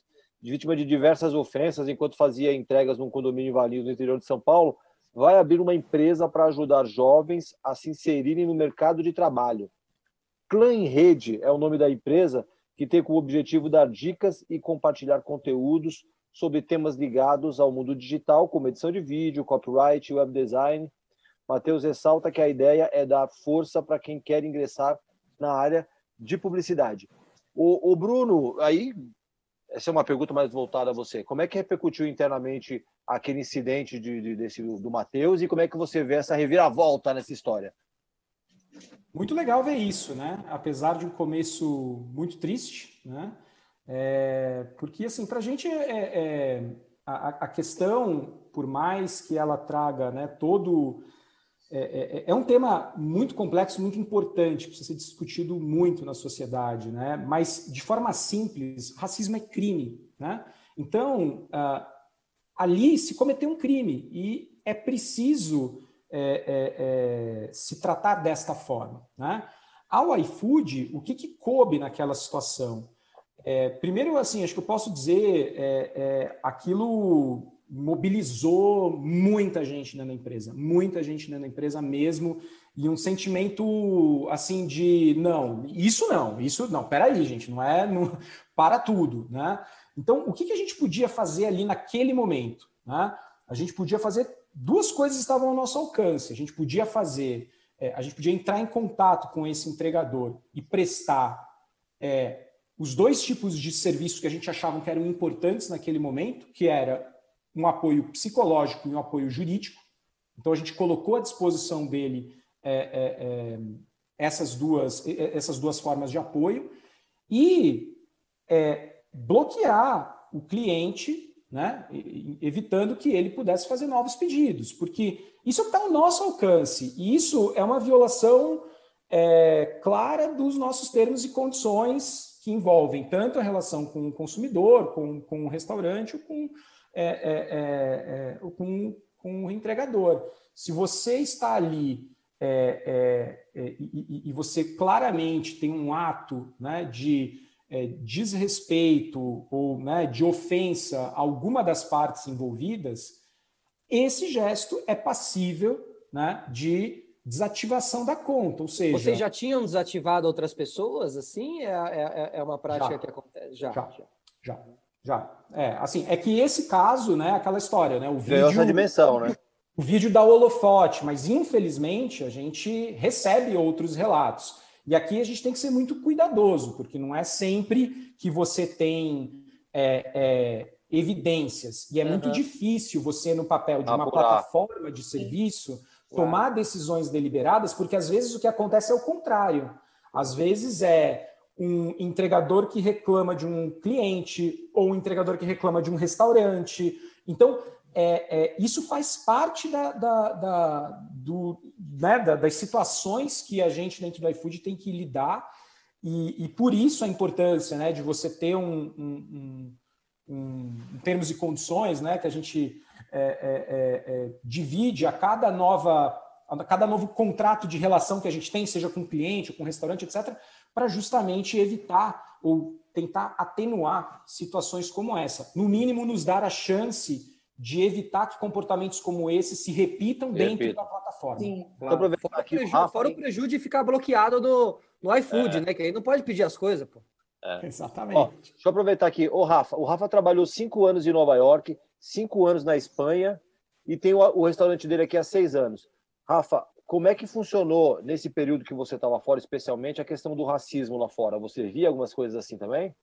vítima de diversas ofensas enquanto fazia entregas num condomínio invalido no interior de São Paulo, vai abrir uma empresa para ajudar jovens a se inserirem no mercado de trabalho. Clã em Rede é o nome da empresa que tem como objetivo dar dicas e compartilhar conteúdos sobre temas ligados ao mundo digital, como edição de vídeo, copyright, web design. Matheus ressalta que a ideia é dar força para quem quer ingressar na área de publicidade. O, o Bruno, aí essa é uma pergunta mais voltada a você. Como é que repercutiu internamente aquele incidente de, de desse, do Matheus e como é que você vê essa reviravolta nessa história? Muito legal ver isso, né? Apesar de um começo muito triste, né? É, porque, assim, para a gente é, é a, a, questão, por mais que ela traga né, todo é, é, é, é, um tema muito complexo, muito importante, precisa ser discutido muito na sociedade, né? Mas de forma simples, racismo é crime, né? Então uh, ali se cometeu um crime e é preciso é, é, se tratar desta forma, né? Ao iFood, o que, que coube naquela situação? primeiro, assim, acho que eu posso dizer, aquilo mobilizou muita gente dentro da empresa, muita gente dentro da empresa mesmo, e um sentimento assim de não, isso não, isso não, peraí, gente, não é não, para tudo, né? Então, o que, que a gente podia fazer ali naquele momento? Né? A gente podia fazer duas coisas estavam ao nosso alcance. A gente podia fazer, é, a gente podia entrar em contato com esse entregador e prestar é, os dois tipos de serviços que a gente achava que eram importantes naquele momento, que era um apoio psicológico e um apoio jurídico. Então, a gente colocou à disposição dele é, é, é essas, duas, essas duas formas de apoio e é, bloquear o cliente, né, evitando que ele pudesse fazer novos pedidos, porque isso está ao nosso alcance e isso é uma violação é, clara dos nossos termos e condições que envolvem tanto a relação com o consumidor, com, com o restaurante ou com é, é, é, é com, com o entregador. Se você está ali é, e, e, você claramente tem um ato né, de desrespeito ou né, de ofensa a alguma das partes envolvidas, esse gesto é passível né, de desativação da conta, ou seja... Vocês já tinham desativado outras pessoas, assim? É, é, é uma prática já, que acontece? Já, já. já. Já. É, assim, é que esse caso, né, aquela história, né, o vídeo... essa dimensão, né? O vídeo dá holofote, mas infelizmente a gente recebe outros relatos. E aqui a gente tem que ser muito cuidadoso, porque não é sempre que você tem é, é, evidências. E é uhum. muito difícil você, no papel de uma Apurar. plataforma de serviço, tomar decisões deliberadas, porque às vezes o que acontece é o contrário. Às vezes é um entregador que reclama de um cliente ou um entregador que reclama de um restaurante. Então, é, é, isso faz parte da, da, da do, né, da, das situações que a gente dentro do iFood tem que lidar e, e por isso a importância né, de você ter um, um, um, um termos e condições né, que a gente é, é, é, é, divide a cada nova a cada novo contrato de relação que a gente tem, seja com cliente, com restaurante, etc., para justamente evitar ou tentar atenuar situações como essa. No mínimo, nos dar a chance de evitar que comportamentos como esse se repitam dentro da plataforma. Sim, claro. fora, o prejuízo, Rafa, fora o prejuízo de ficar bloqueado no, no iFood, é. né? Que aí não pode pedir as coisas, pô. É. Exatamente. Ó, deixa eu aproveitar aqui. O Rafa, o Rafa trabalhou cinco anos em Nova York, cinco anos na Espanha e tem o, o restaurante dele aqui há seis anos. Rafa, como é que funcionou nesse período que você estava fora, especialmente a questão do racismo lá fora? Você via algumas coisas assim também?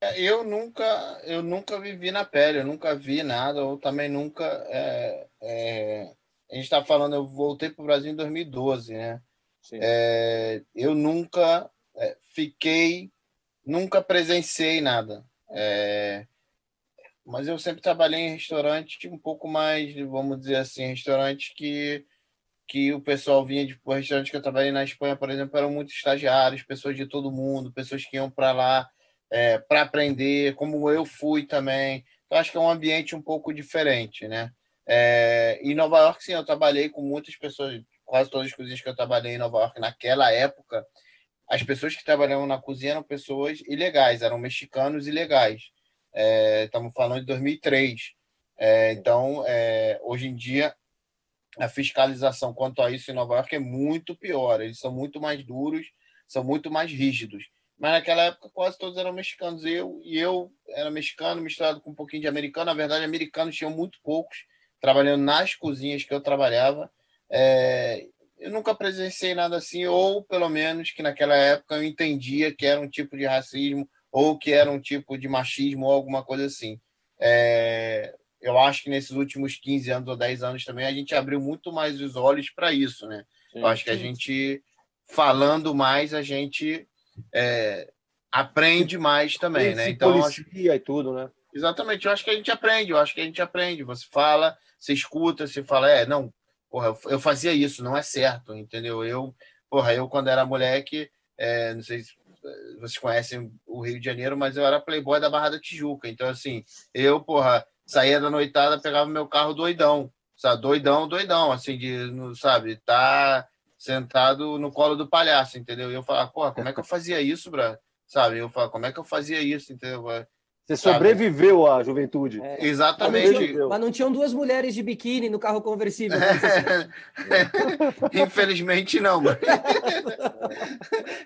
É, eu nunca, eu nunca vivi na pele, eu nunca vi nada, ou também nunca. É, é, a gente está falando, eu voltei para o Brasil em 2012, né? É, eu nunca é, fiquei, nunca presenciei nada. É, mas eu sempre trabalhei em restaurante um pouco mais, vamos dizer assim, restaurante que que o pessoal vinha de o restaurante que eu trabalhei na Espanha, por exemplo, eram muitos estagiários, pessoas de todo mundo, pessoas que iam para lá é, para aprender, como eu fui também. Então, acho que é um ambiente um pouco diferente, né? É, em Nova York, sim, eu trabalhei com muitas pessoas, quase todas as cozinhas que eu trabalhei em Nova York naquela época, as pessoas que trabalhavam na cozinha eram pessoas ilegais, eram mexicanos ilegais. É, estamos falando de 2003. É, então, é, hoje em dia, a fiscalização quanto a isso em Nova York é muito pior. Eles são muito mais duros, são muito mais rígidos. Mas naquela época quase todos eram mexicanos. Eu e eu era mexicano misturado com um pouquinho de americano. Na verdade, americanos tinham muito poucos trabalhando nas cozinhas que eu trabalhava. É, eu nunca presenciei nada assim, ou pelo menos que naquela época eu entendia que era um tipo de racismo ou que era um tipo de machismo ou alguma coisa assim. É, eu acho que nesses últimos 15 anos ou 10 anos também a gente abriu muito mais os olhos para isso, né? Sim, eu acho que a gente, falando mais, a gente é, aprende mais também, né? Então, acho... e tudo, né? Exatamente, eu acho que a gente aprende, eu acho que a gente aprende. Você fala, você escuta, você fala, é, não, porra, eu fazia isso, não é certo, entendeu? Eu, porra, eu quando era moleque, é, não sei se vocês conhecem o Rio de Janeiro, mas eu era playboy da Barra da Tijuca. Então, assim, eu, porra, saía da noitada, pegava meu carro doidão, sabe? Doidão, doidão, assim, de, sabe, tá sentado no colo do palhaço, entendeu? E eu falava, porra, como é que eu fazia isso, bra? Sabe? Eu falava, como é que eu fazia isso, entendeu? Você sobreviveu à juventude. É, Exatamente. Mas não, tinham, mas não, tinham, duas mulheres de biquíni no carro conversível. Né? Infelizmente não, mano.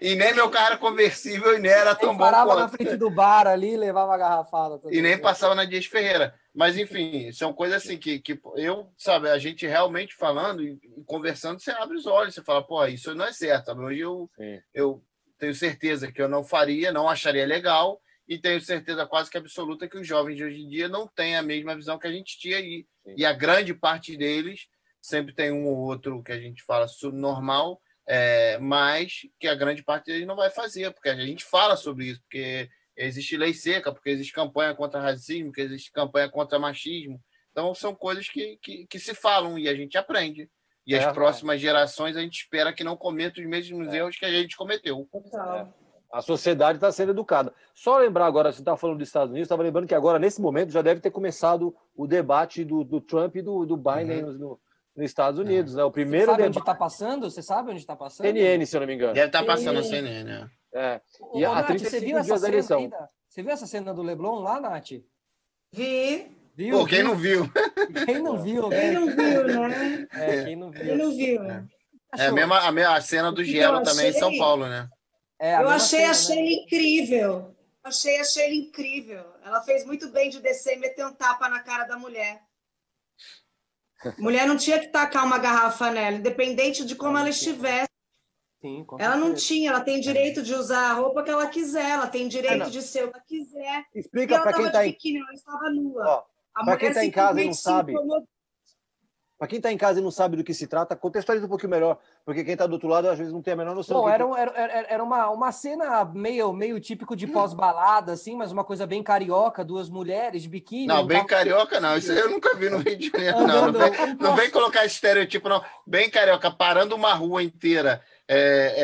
e nem meu carro era conversível e nem era tão bom. Parava na frente do bar ali levava a garrafada. E nem passava na Dias Ferreira. Mas, enfim, são coisas assim que, que eu, sabe, a gente realmente falando e conversando, você abre os olhos, você fala, pô, isso não é certo. Sabe? Hoje eu, eu tenho certeza que eu não faria, não acharia legal e tenho certeza quase que absoluta que os jovens de hoje em dia não têm a mesma visão que a gente tinha aí. Sim. E a grande parte deles sempre tem um ou outro que a gente fala normal, é, mas que a grande parte deles não vai fazer, porque a gente fala sobre isso, porque existe lei seca, porque existe campanha contra racismo, porque existe campanha contra machismo. Então, são coisas que, que, que se falam e a gente aprende. E é, as próximas gerações a gente espera que não cometam os mesmos é. erros que a gente cometeu. Total. A sociedade está sendo educada. Só lembrar agora, você está falando dos Estados Unidos, estava lembrando que agora, nesse momento, já deve ter começado o debate do, do Trump e do, do Biden uhum. no, nos Estados Unidos. Né? O primeiro você sabe debate... onde está passando? Você sabe onde está passando? CNN, se eu não me engano. Deve estar tá passando a CNN, né? É. E Ô, a Nath, você viu essa cena ainda? Você viu essa cena do Leblon lá, Nath? Vi. Viu? Pô, quem não viu? Quem não viu, né? Quem não viu, né? É, quem não viu. Quem não viu. É, é a, mesma, a mesma cena do Gelo também em São Paulo, né? É, eu achei, cena, achei né? incrível. Achei, achei ele incrível. Ela fez muito bem de descer e meter um tapa na cara da mulher. Mulher não tinha que tacar uma garrafa nela, independente de como ela estivesse. Sim, ela não tinha, ela tem direito de usar a roupa que ela quiser, ela tem direito é, de ser o que ela quiser. Explica para quem está em... biquíni, ela estava nua. Para quem está em casa e não sabe. Incomodou. Para quem está em casa e não sabe do que se trata, contextualiza um pouquinho melhor, porque quem está do outro lado às vezes não tem a menor noção. Bom, era, que... era, era uma, uma cena meio, meio típico de pós-balada, assim, mas uma coisa bem carioca, duas mulheres de biquíni. Não, bem carioca não, isso eu nunca vi no Rio de Janeiro, não. Não vem, não vem colocar esse estereotipo, não. Bem carioca, parando uma rua inteira, é,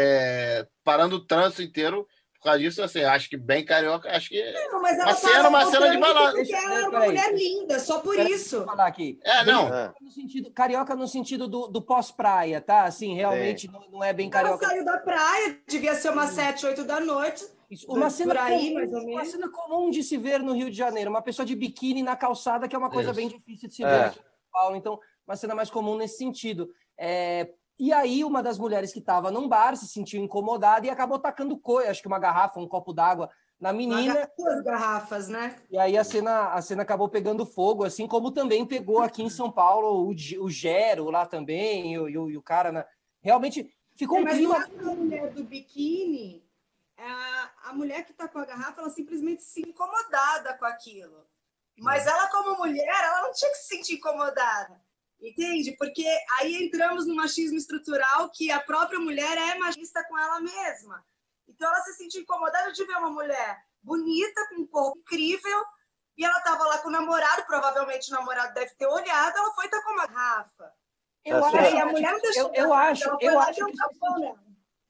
é, parando o trânsito inteiro por causa disso, assim, acho que bem carioca, acho que. Não, mas ela uma cena, uma cena de balada. Porque ela era uma mulher linda, só por Pera isso. falar aqui. É, não. No sentido, carioca no sentido do, do pós-praia, tá? Assim, realmente não, não, é bem carioca. Ela saiu da praia, devia ser umas sete, oito da noite. Isso, uma cena aí, comum, uma cena comum de se ver no Rio de Janeiro, uma pessoa de biquíni na calçada, que é uma coisa isso. bem difícil de se ver é. aqui em São Paulo. Então, uma cena mais comum nesse sentido. É, e aí, uma das mulheres que estava num bar se sentiu incomodada e acabou tacando coisa, acho que uma garrafa, um copo d'água na menina. Duas garrafas, né? E aí a cena, a cena acabou pegando fogo, assim como também pegou aqui em São Paulo o, o Gero lá também, e, o, e o cara. Na... Realmente ficou é, um clima. a mulher do biquíni, a, a mulher que está com a garrafa, ela simplesmente se incomodada com aquilo. Mas ela, como mulher, ela não tinha que se sentir incomodada. Entende? Porque aí entramos no machismo estrutural que a própria mulher é machista com ela mesma. Então ela se sentiu incomodada de ver uma mulher bonita, com um corpo incrível, e ela estava lá com o namorado, provavelmente o namorado deve ter olhado, ela foi estar com uma garrafa. Eu Tá acho, a mulher não deixou eu, eu acho, eu acho que um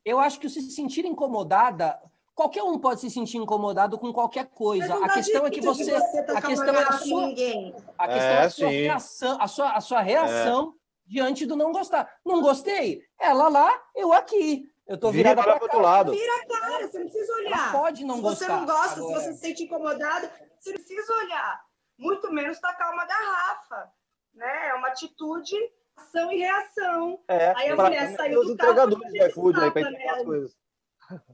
eu acho que se sentir incomodada, qualquer um pode se sentir incomodado com qualquer coisa. A questão é que você, você a questão é a sua, ninguém. a questão é, É, a sua sim. reação, a sua, a sua reação diante do não gostar. Não gostei? Ela lá, eu aqui. Eu tô Vira virada para outro lado. Vira a cara, você não precisa Ela olhar. pode não se gostar. você não gosta, Agora- se você se sente incomodado, você não precisa olhar. Muito menos tacar uma garrafa. Né? É uma atitude, ação e reação. É, Aí a mulher saiu do carro entregadores iFood aí entregar nela. as coisas.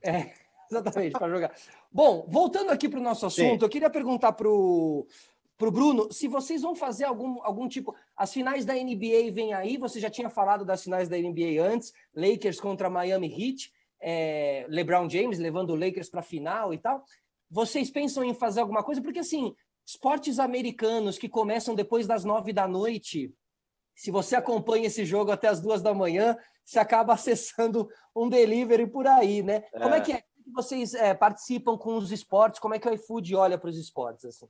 É, exatamente, para jogar. Bom, voltando aqui para o nosso assunto, Sim. eu queria perguntar para o Bruno se vocês vão fazer algum, algum tipo. As finais da NBA vêm aí, você já tinha falado das finais da NBA antes, Lakers contra Miami Heat, é, LeBron James levando o Lakers para a final e tal. Vocês pensam em fazer alguma coisa? Porque, assim, esportes americanos que começam depois das nove da noite, se você acompanha esse jogo até as duas da manhã, você acaba acessando um delivery por aí, né? Como é É. que é? Que Vocês é, participam com os esportes? Como é que o iFood olha para os esportes? Assim?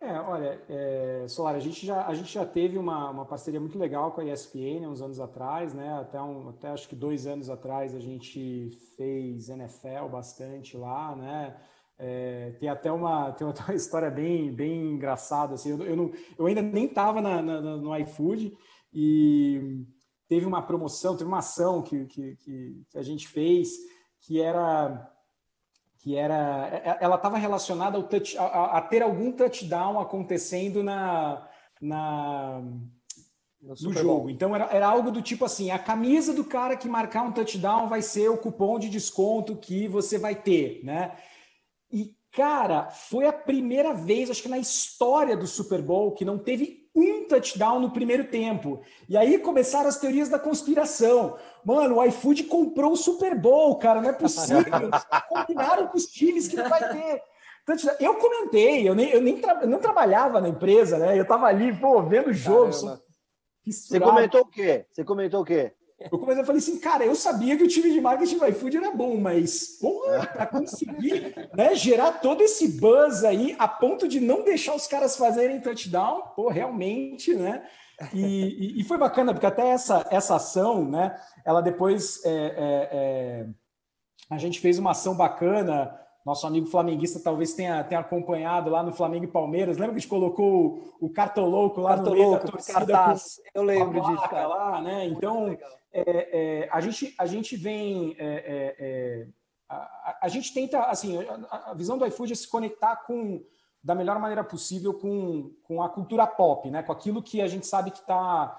É, olha, é, Solar, a gente já, a gente já teve uma, uma parceria muito legal com a ESPN uns anos atrás, né? Até, um, até acho que dois anos atrás a gente fez NFL bastante lá, né? É, tem até uma, tem uma história bem, bem engraçada, assim, eu, eu, não, eu ainda nem estava no iFood e teve uma promoção, teve uma ação que, que, que, que a gente fez que era que era ela estava relacionada ao touch, a, a, ter algum touchdown acontecendo na, na no, no jogo. Então era, era algo do tipo assim: a camisa do cara que marcar um touchdown vai ser o cupom de desconto que você vai ter, né? E cara, foi a primeira vez, acho que na história do Super Bowl, que não teve um touchdown no primeiro tempo. E aí começaram as teorias da conspiração. Mano, o iFood comprou o Super Bowl, cara, não é possível. Combinaram com os times que não vai ter. Eu comentei, eu nem, eu nem tra eu não trabalhava na empresa, né? Eu tava ali, pô, vendo o jogo. Só... Você comentou o quê? Você comentou o quê? Eu comecei a falar assim, cara, eu sabia que o time de marketing do iFood era bom, mas porra, para conseguir né, gerar todo esse buzz aí a ponto de não deixar os caras fazerem touchdown, pô, realmente, né? E, e, e foi bacana, porque até essa, essa ação, né? Ela depois é, é, é, a gente fez uma ação bacana. Nosso amigo flamenguista talvez tenha, tenha acompanhado lá no Flamengo e Palmeiras. Lembra que a gente colocou o, o cartoloco lá no meio da torcida? Cartaz. Eu lembro com disso, cara. lá, né? Então, é, é, a, gente, a gente vem. É, a, a, gente tenta, assim, a, a, visão do iFood é se conectar com da melhor maneira possível com, com a cultura pop, né? Com aquilo que a gente sabe que está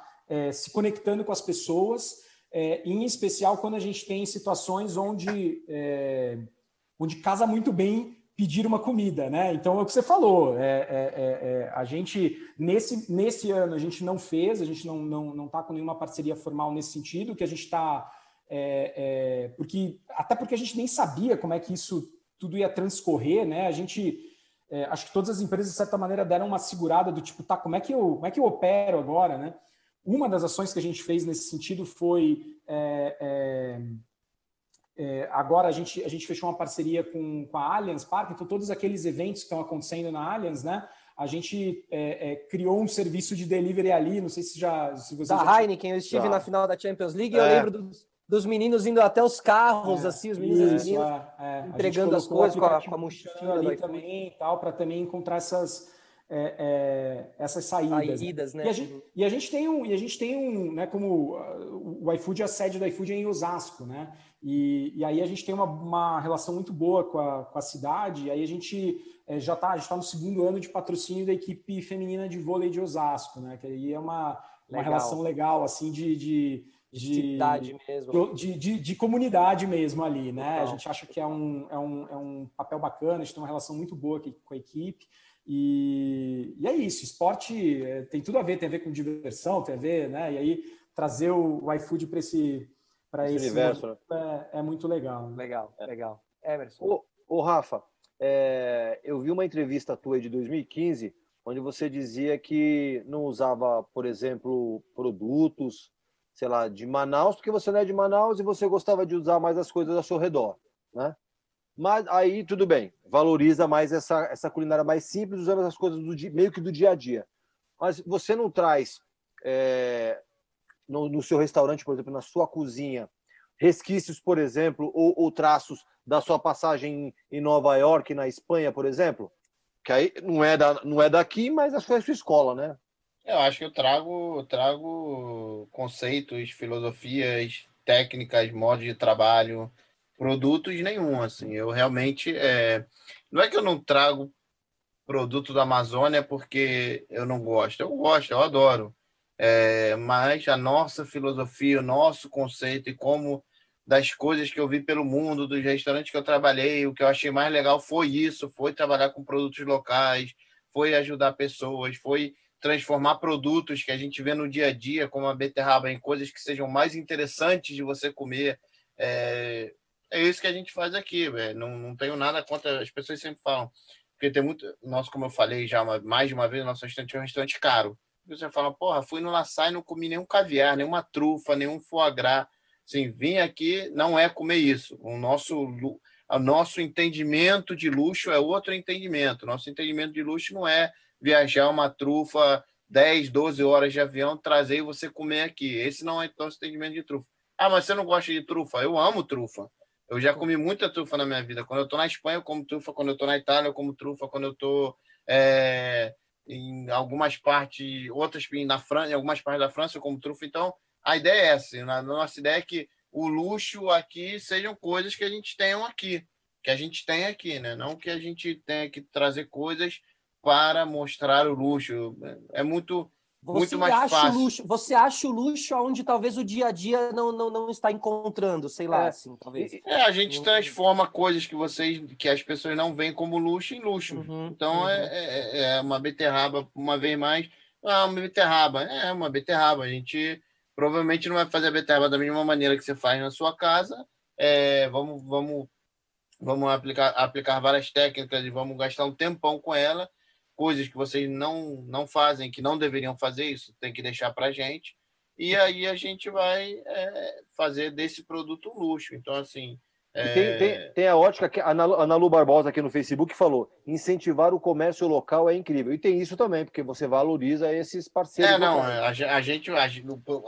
se conectando com as pessoas, em especial quando a gente tem situações onde, onde casa muito bem pedir uma comida, né? Então é o que você falou. É, é, é, a gente nesse, nesse ano a gente não fez, a gente não não não está com nenhuma parceria formal nesse sentido, que a gente está porque até porque a gente nem sabia como é que isso tudo ia transcorrer, né? A gente acho que todas as empresas de certa maneira deram uma segurada do tipo, tá, como é que eu como é que eu opero agora, né? Uma das ações que a gente fez nesse sentido foi é, agora a gente, a gente fechou uma parceria com, com a Allianz Park, então todos aqueles eventos que estão acontecendo na Allianz, né? A gente é, é, criou um serviço de delivery ali, não sei se já. Se você da já... Heineken, eu estive já. na final da Champions League e eu lembro dos, dos, meninos indo até os carros, assim, os meninos isso, entregando as coisas com a, com a mochila ali também e tal, para também encontrar essas. É, é, essas saídas, saídas né? né? E a, gente, e a gente tem um, e a gente tem um, né? Como uh, o iFood, a sede do iFood é em Osasco, né? E, e aí a gente tem uma, uma relação muito boa com a, com a cidade. E aí a gente é, já está tá no segundo ano de patrocínio da equipe feminina de vôlei de Osasco, né? Que aí é uma, uma relação legal, assim, de, de de, cidade mesmo. De, de, de, comunidade mesmo ali, né? A gente acha que é um, é, um, é um papel bacana, a gente tem uma relação muito boa com a equipe. E, e é isso, esporte é, tem tudo a ver, tem a ver com diversão, tem a ver, né? E aí trazer o, o iFood para esse, para esse, esse, universo né? é, é, muito legal. Né? Legal, legal. Emerson. Ô, ô Rafa, é, eu vi uma entrevista tua de 2015, onde você dizia que não usava, por exemplo, produtos, sei lá, de Manaus, porque você não é de Manaus e você gostava de usar mais as coisas ao seu redor, né? Mas aí tudo bem, valoriza mais essa, essa culinária mais simples, usando as coisas do meio que do dia a dia. Mas você não traz é, no, no, seu restaurante, por exemplo, na sua cozinha, resquícios, por exemplo, ou, ou traços da sua passagem em Nova York, na Espanha, por exemplo? Que aí não é, da, não é daqui, mas foi a sua escola, né? Eu acho que eu trago, trago conceitos, filosofias, técnicas, modos de trabalho, produtos nenhum, assim. Eu realmente é... não é que eu não trago produto da Amazônia porque eu não gosto. Eu gosto, eu adoro. É... mas a nossa filosofia, o nosso conceito e como das coisas que eu vi pelo mundo, dos restaurantes que eu trabalhei, o que eu achei mais legal foi isso, foi trabalhar com produtos locais, foi ajudar pessoas, foi transformar produtos que a gente vê no dia a dia, como a beterraba, em coisas que sejam mais interessantes de você comer. É, é isso que a gente faz aqui, velho. Não, não tenho nada contra. As pessoas sempre falam. Porque tem muito. Nosso, como eu falei já uma, mais de uma vez, nosso restaurante é um restaurante caro. Você fala, porra, fui no Laçai e não comi nenhum caviar, nenhuma trufa, nenhum foie gras. Assim, vim aqui não é comer isso. O nosso, o nosso entendimento de luxo é outro entendimento. Nosso entendimento de luxo não é viajar uma trufa 10, 12 horas de avião, trazer e você comer aqui. Esse não é nosso entendimento de trufa. Ah, mas você não gosta de trufa? Eu amo trufa. Eu já comi muita trufa na minha vida. Quando eu estou na Espanha, eu como trufa. Quando eu estou na Itália, eu como trufa. Quando eu estou é, em algumas partes, outras na França, em algumas partes da França, como trufa. Então, a ideia é essa. A nossa ideia é que o luxo aqui sejam coisas que a gente tenha aqui, que a gente tem aqui, né? Não que a gente tenha que trazer coisas para mostrar o luxo. É muito você muito mais acha fácil. Luxo, você acha o luxo onde talvez o dia a dia não, não, não está encontrando, sei lá, É. assim, talvez. É, a gente transforma coisas que vocês, que as pessoas não veem como luxo em luxo. Uhum, então uhum. é, é, é uma beterraba, uma vez mais. Ah, uma beterraba. É uma beterraba. A gente provavelmente não vai fazer a beterraba da mesma maneira que você faz na sua casa. É, vamos, vamos, vamos aplicar, aplicar várias técnicas e vamos gastar um tempão com ela. Coisas que vocês não, não fazem, que não deveriam fazer isso, tem que deixar para gente. E aí a gente vai é, fazer desse produto um luxo. Então, assim. É, tem, tem, tem a ótica que a Ana, Ana Lu Barbosa aqui no Facebook falou: incentivar o comércio local é incrível. E tem isso também, porque você valoriza esses parceiros. É, não, a, a gente, a,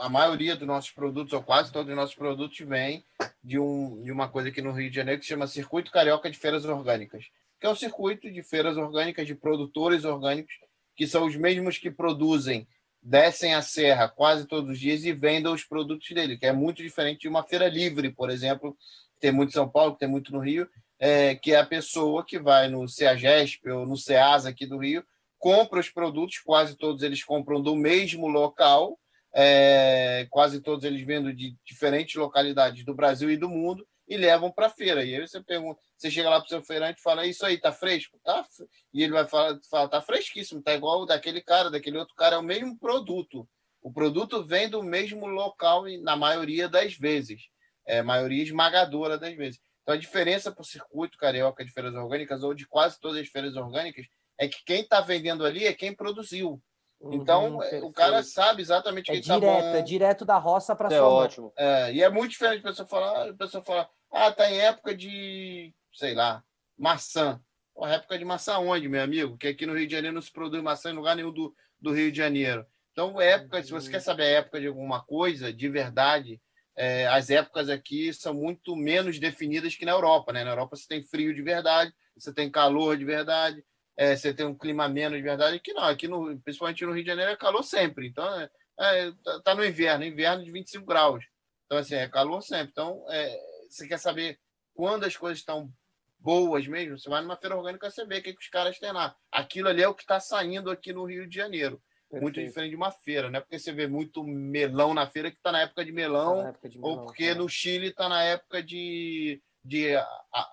a maioria dos nossos produtos, ou quase todos os nossos produtos, vem de, um, de uma coisa aqui no Rio de Janeiro que se chama Circuito Carioca de Feiras Orgânicas, que é um circuito de feiras orgânicas, de produtores orgânicos, que são os mesmos que produzem, descem a serra quase todos os dias e vendem os produtos dele, que é muito diferente de uma feira livre, por exemplo, que tem muito em São Paulo, que tem muito no Rio, é, que é a pessoa que vai no CEAGESP ou no CEASA aqui do Rio, compra os produtos, quase todos eles compram do mesmo local, é, quase todos eles vindo de diferentes localidades do Brasil e do mundo, e levam para a feira. E aí você pergunta, você chega lá para o seu feirante e fala, isso aí, tá fresco? Tá? f-" E ele vai falar, fala, tá fresquíssimo, tá igual o daquele cara, daquele outro cara, é o mesmo produto. O produto vem do mesmo local na maioria das vezes, é, maioria esmagadora das vezes. Então a diferença para o circuito carioca de feiras orgânicas ou de quase todas as feiras orgânicas é que quem está vendendo ali é quem produziu. Então Uhum, é, o cara sabe exatamente o É que está direto, bom. é direto da roça para Isso é sua ótimo. É, e é muito diferente a pessoa falar, a pessoa falar, ah, tá em época de, sei lá, maçã. Pô, época de maçã onde, meu amigo? Que aqui no Rio de Janeiro não se produz maçã em lugar nenhum do, do Rio de Janeiro. Então, época, se você quer saber a época de alguma coisa, de verdade, é, as épocas aqui são muito menos definidas que na Europa, né? Na Europa você tem frio de verdade, você tem calor de verdade, é, você tem um clima menos de verdade. Aqui não, aqui no, principalmente no Rio de Janeiro é calor sempre. Então, é, é, tá, tá no inverno, inverno de 25 graus. Então, assim, é calor sempre. Então, é, você quer saber quando as coisas estão boas mesmo, você vai numa feira orgânica você vê o que, que os caras têm lá. Aquilo ali é o que está saindo aqui no Rio de Janeiro. Muito Perfeito. diferente de uma feira, né? Porque você vê muito melão na feira que está na época de melão, Tá época de ou melão, porque tá. no Chile está na época de, de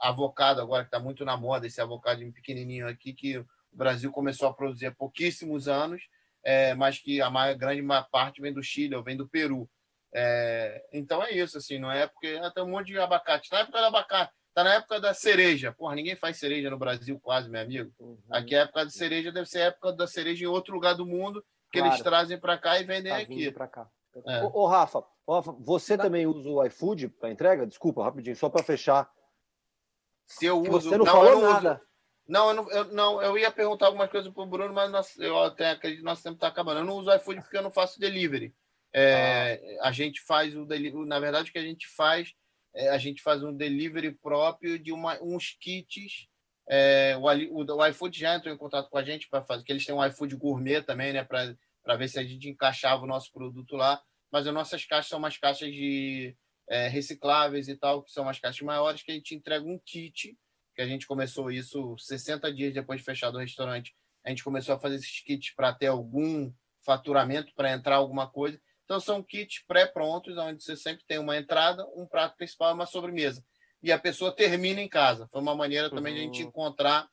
avocado, agora que está muito na moda, esse avocado pequenininho aqui, que o Brasil começou a produzir há pouquíssimos anos, é, mas que a maior, grande parte vem do Chile ou vem do Peru. É, então é isso, assim, não é porque ah, tem um monte de abacate. Na época do abacate, tá na época da cereja. Porra, ninguém faz cereja no Brasil quase, meu amigo. Uhum. Aqui a época de cereja deve ser a época da cereja em outro lugar do mundo que Claro. eles trazem para cá e vendem Tá aqui. pra cá. É. Ô, ô, Rafa, ô, Rafa, você também usa o iFood para entrega? Desculpa, rapidinho, só para fechar. Se eu uso, você não, não, falou eu não nada. uso. Não, eu não, eu, não, eu ia perguntar algumas coisas pro Bruno, mas nós, eu até acredito que nosso tempo está acabando. Eu não uso iFood porque eu não faço delivery. É, ah. A gente faz o. Na verdade, o que a gente faz é a gente faz um delivery próprio de uma, uns kits. É, o, o, o iFood já entrou em contato com a gente para fazer, que eles têm um iFood gourmet também, né? Para ver se a gente encaixava o nosso produto lá. Mas as nossas caixas são umas caixas de é, recicláveis e tal, que são umas caixas maiores, que a gente entrega um kit que a gente começou isso 60 dias depois de fechado o restaurante. A gente começou a fazer esses kits para ter algum faturamento, para entrar alguma coisa. Então, são kits pré-prontos, onde você sempre tem uma entrada, um prato principal e uma sobremesa. E a pessoa termina em casa. Foi uma maneira também uhum. de a gente uhum. encontrar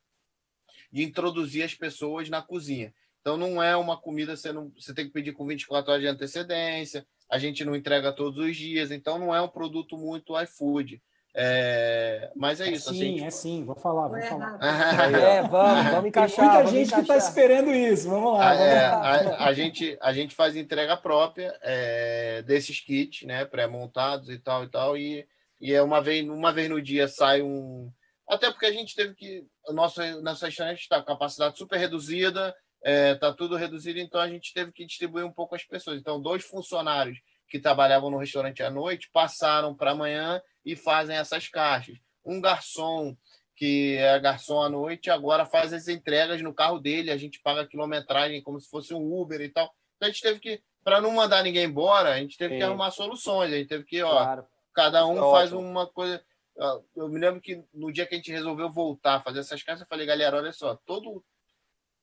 e introduzir as pessoas na cozinha. Então, não é uma comida, você, não, você tem que pedir com 24 horas de antecedência, a gente não entrega todos os dias, então não é um produto muito iFood. É, mas é, é isso. Sim, assim, tipo... é sim, vou falar, vou falar. É, vamos, vamos encaixar. Tem muita vamos gente encaixar. que está esperando isso, vamos lá. Vamos é, a, a, gente, a gente faz entrega própria é, desses kits, né, pré-montados e tal e tal, e, e é uma vez, uma vez no dia sai um. Até porque a gente teve que. O nosso, nosso restaurante está com capacidade super reduzida, está é, tudo reduzido, então a gente teve que distribuir um pouco as pessoas. Então, dois funcionários que trabalhavam no restaurante à noite passaram para amanhã e fazem essas caixas. Um garçom que é garçom à noite agora faz as entregas no carro dele, a gente paga a quilometragem como se fosse um Uber e tal. Então a gente teve que, para não mandar ninguém embora, a gente teve Sim. que arrumar soluções, a gente teve que, ó, claro. cada um é faz ótimo. uma coisa. Eu me lembro que no dia que a gente resolveu voltar a fazer essas caixas, eu falei, galera, olha só, todo,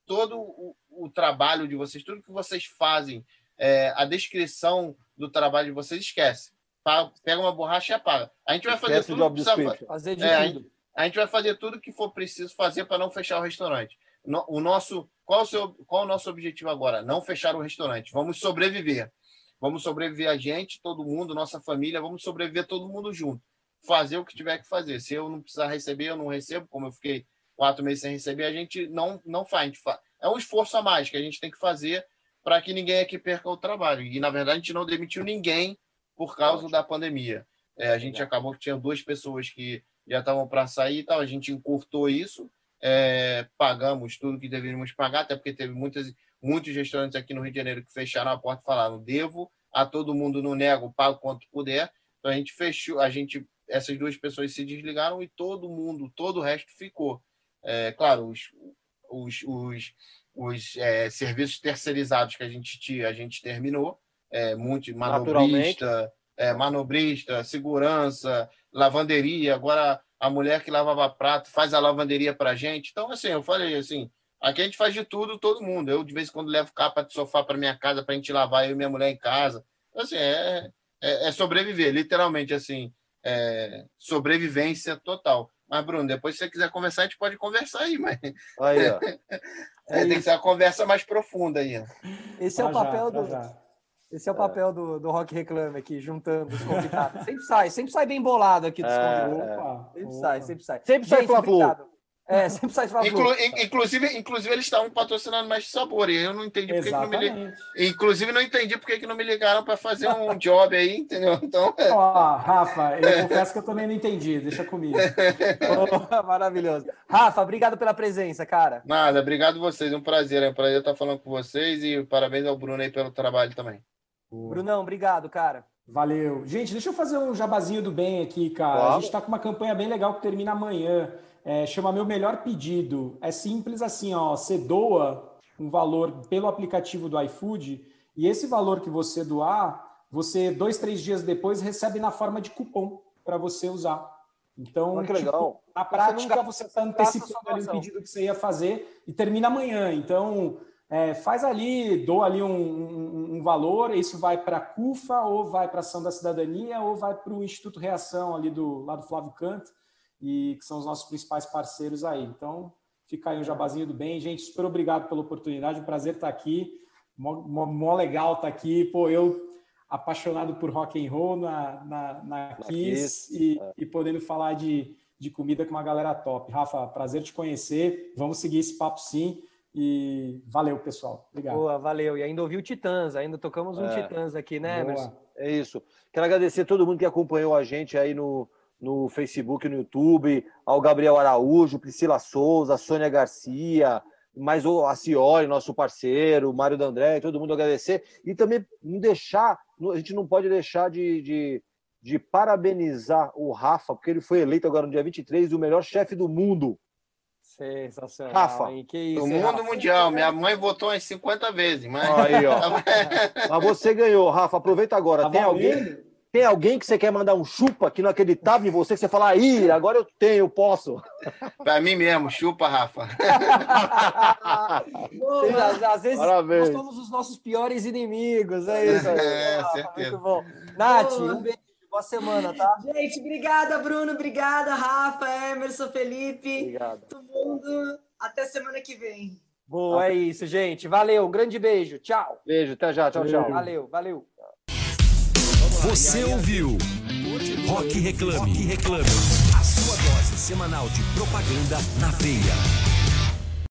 todo o, o trabalho de vocês, tudo que vocês fazem, é, a descrição do trabalho de vocês, esquece pega uma borracha e apaga. A gente vai fazer Esquece tudo que precisa fazer. De é, a, gente, a, gente, vai fazer tudo que for preciso fazer para não fechar o restaurante. No, o nosso, qual o, seu, qual o nosso objetivo agora? Não fechar o restaurante. Vamos sobreviver. Vamos sobreviver a gente, todo mundo, nossa família, vamos sobreviver todo mundo junto. Fazer o que tiver que fazer. Se eu não precisar receber, eu não recebo, como eu fiquei quatro meses sem receber, a gente não, não faz. Gente faz. É um esforço a mais que a gente tem que fazer para que ninguém aqui perca o trabalho. E, na verdade, a gente não demitiu ninguém por causa da pandemia. É, a gente acabou que tinha duas pessoas que já estavam para sair e tal, a gente encurtou isso, é, pagamos tudo que deveríamos pagar, até porque teve muitas, muitos restaurantes aqui no Rio de Janeiro que fecharam a porta e falaram: devo a todo mundo, não nego, pago quanto puder. Então a gente fechou, a gente, essas duas pessoas se desligaram e todo mundo, todo o resto ficou. É, claro, os, os, os, os é, serviços terceirizados que a gente tinha, a gente terminou, é, muito manobrista, é, manobrista, segurança, lavanderia. Agora a mulher que lavava prato faz a lavanderia para gente. Então, assim, eu falei assim, aqui a gente faz de tudo, todo mundo. Eu, de vez em quando, levo capa de sofá para minha casa para a gente lavar, eu e minha mulher em casa. Então, assim, é, é, é sobreviver, literalmente, assim, é sobrevivência total. Mas, Bruno, depois se você quiser conversar, a gente pode conversar aí, mas. Aí, ó. É, tem que ser uma conversa mais profunda aí. Esse é o papel do. Esse é o é. papel é. do, do Rock Reclame aqui, juntando os convidados. sempre sai, sempre sai bem bolado aqui dos é, convidados. É. Sempre sai, sempre sai. Sempre Gente, sai Fla-Flu. É, sempre sai Fla-Flu. Inclu inclusive, inclusive, eles estavam patrocinando mais sabor e eu não entendi porque que não me ligaram. Inclusive, não entendi porque que não me ligaram para fazer um job aí, entendeu? Então... Ó, Rafa, eu confesso que eu também não entendi, deixa comigo. oh, maravilhoso. Rafa, obrigado pela presença, cara. Nada, obrigado vocês, é um prazer, é um prazer estar falando com vocês e parabéns ao Bruno aí pelo trabalho também. Brunão, obrigado, cara. Valeu. Gente, deixa eu fazer um jabazinho do bem aqui, cara. Claro. A gente está com uma campanha bem legal que termina amanhã. É, chama Meu Melhor Pedido. É simples assim, ó. Você doa um valor pelo aplicativo do iFood e esse valor que você doar, você dois, três dias depois recebe na forma de cupom para você usar. Então, ah, que legal. Tipo, na prática, você está antecipando ali o pedido que você ia fazer e termina amanhã. Então, é, faz ali, dou ali um, um, um valor, isso vai para a CUFA, ou vai para a Ação da Cidadania, ou vai para o Instituto Reação ali do lado do Flávio Canto, e que são os nossos principais parceiros aí. Então, fica aí um jabazinho do bem. Gente, super obrigado pela oportunidade, um prazer estar aqui. Mó, mó, mó legal estar aqui. Pô, eu apaixonado por rock and roll na, na, na, na Kiss, Kiss e, é. e podendo falar de, de comida com uma galera top. Rafa, prazer te conhecer. Vamos seguir esse papo sim. E valeu, pessoal. Obrigado. Boa, valeu. E ainda ouviu Titãs, ainda tocamos um é, Titãs aqui, né, Emerson? É isso. Quero agradecer a todo mundo que acompanhou a gente aí no, no Facebook, no YouTube, ao Gabriel Araújo, Priscila Souza, Sônia Garcia, mais o Acioli, nosso parceiro, o Mário D'André, todo mundo agradecer. E também não deixar, a gente não pode deixar de, de, de parabenizar o Rafa, porque ele foi eleito agora no dia 23 o melhor chefe do mundo. Sensacional. Rafa, hein? Que isso, O hein, mundo Rafa? mundial. Minha mãe votou umas 50 vezes, mas. Aí, ó. Mas você ganhou, Rafa. Aproveita agora. Tá Tem alguém, tem alguém que você quer mandar um chupa que não acreditava em você, que você fala, aí, agora eu tenho, eu posso. pra mim mesmo, chupa, Rafa. Tem, às, às vezes Parabéns. nós somos os nossos piores inimigos, é isso. É, Rafa, certeza. Muito bom. Nath, Boa. um beijo, boa semana, tá? Gente, obrigada, Bruno. Obrigada, Rafa, Emerson, Felipe. Obrigado. Todo mundo. Até semana que vem. Boa, é isso, gente. Valeu, um grande beijo. Tchau. Beijo, até já. Tchau, tchau. Valeu, valeu. Você ouviu Rock Reclame. Rock Reclame. A sua dose semanal de propaganda na veia.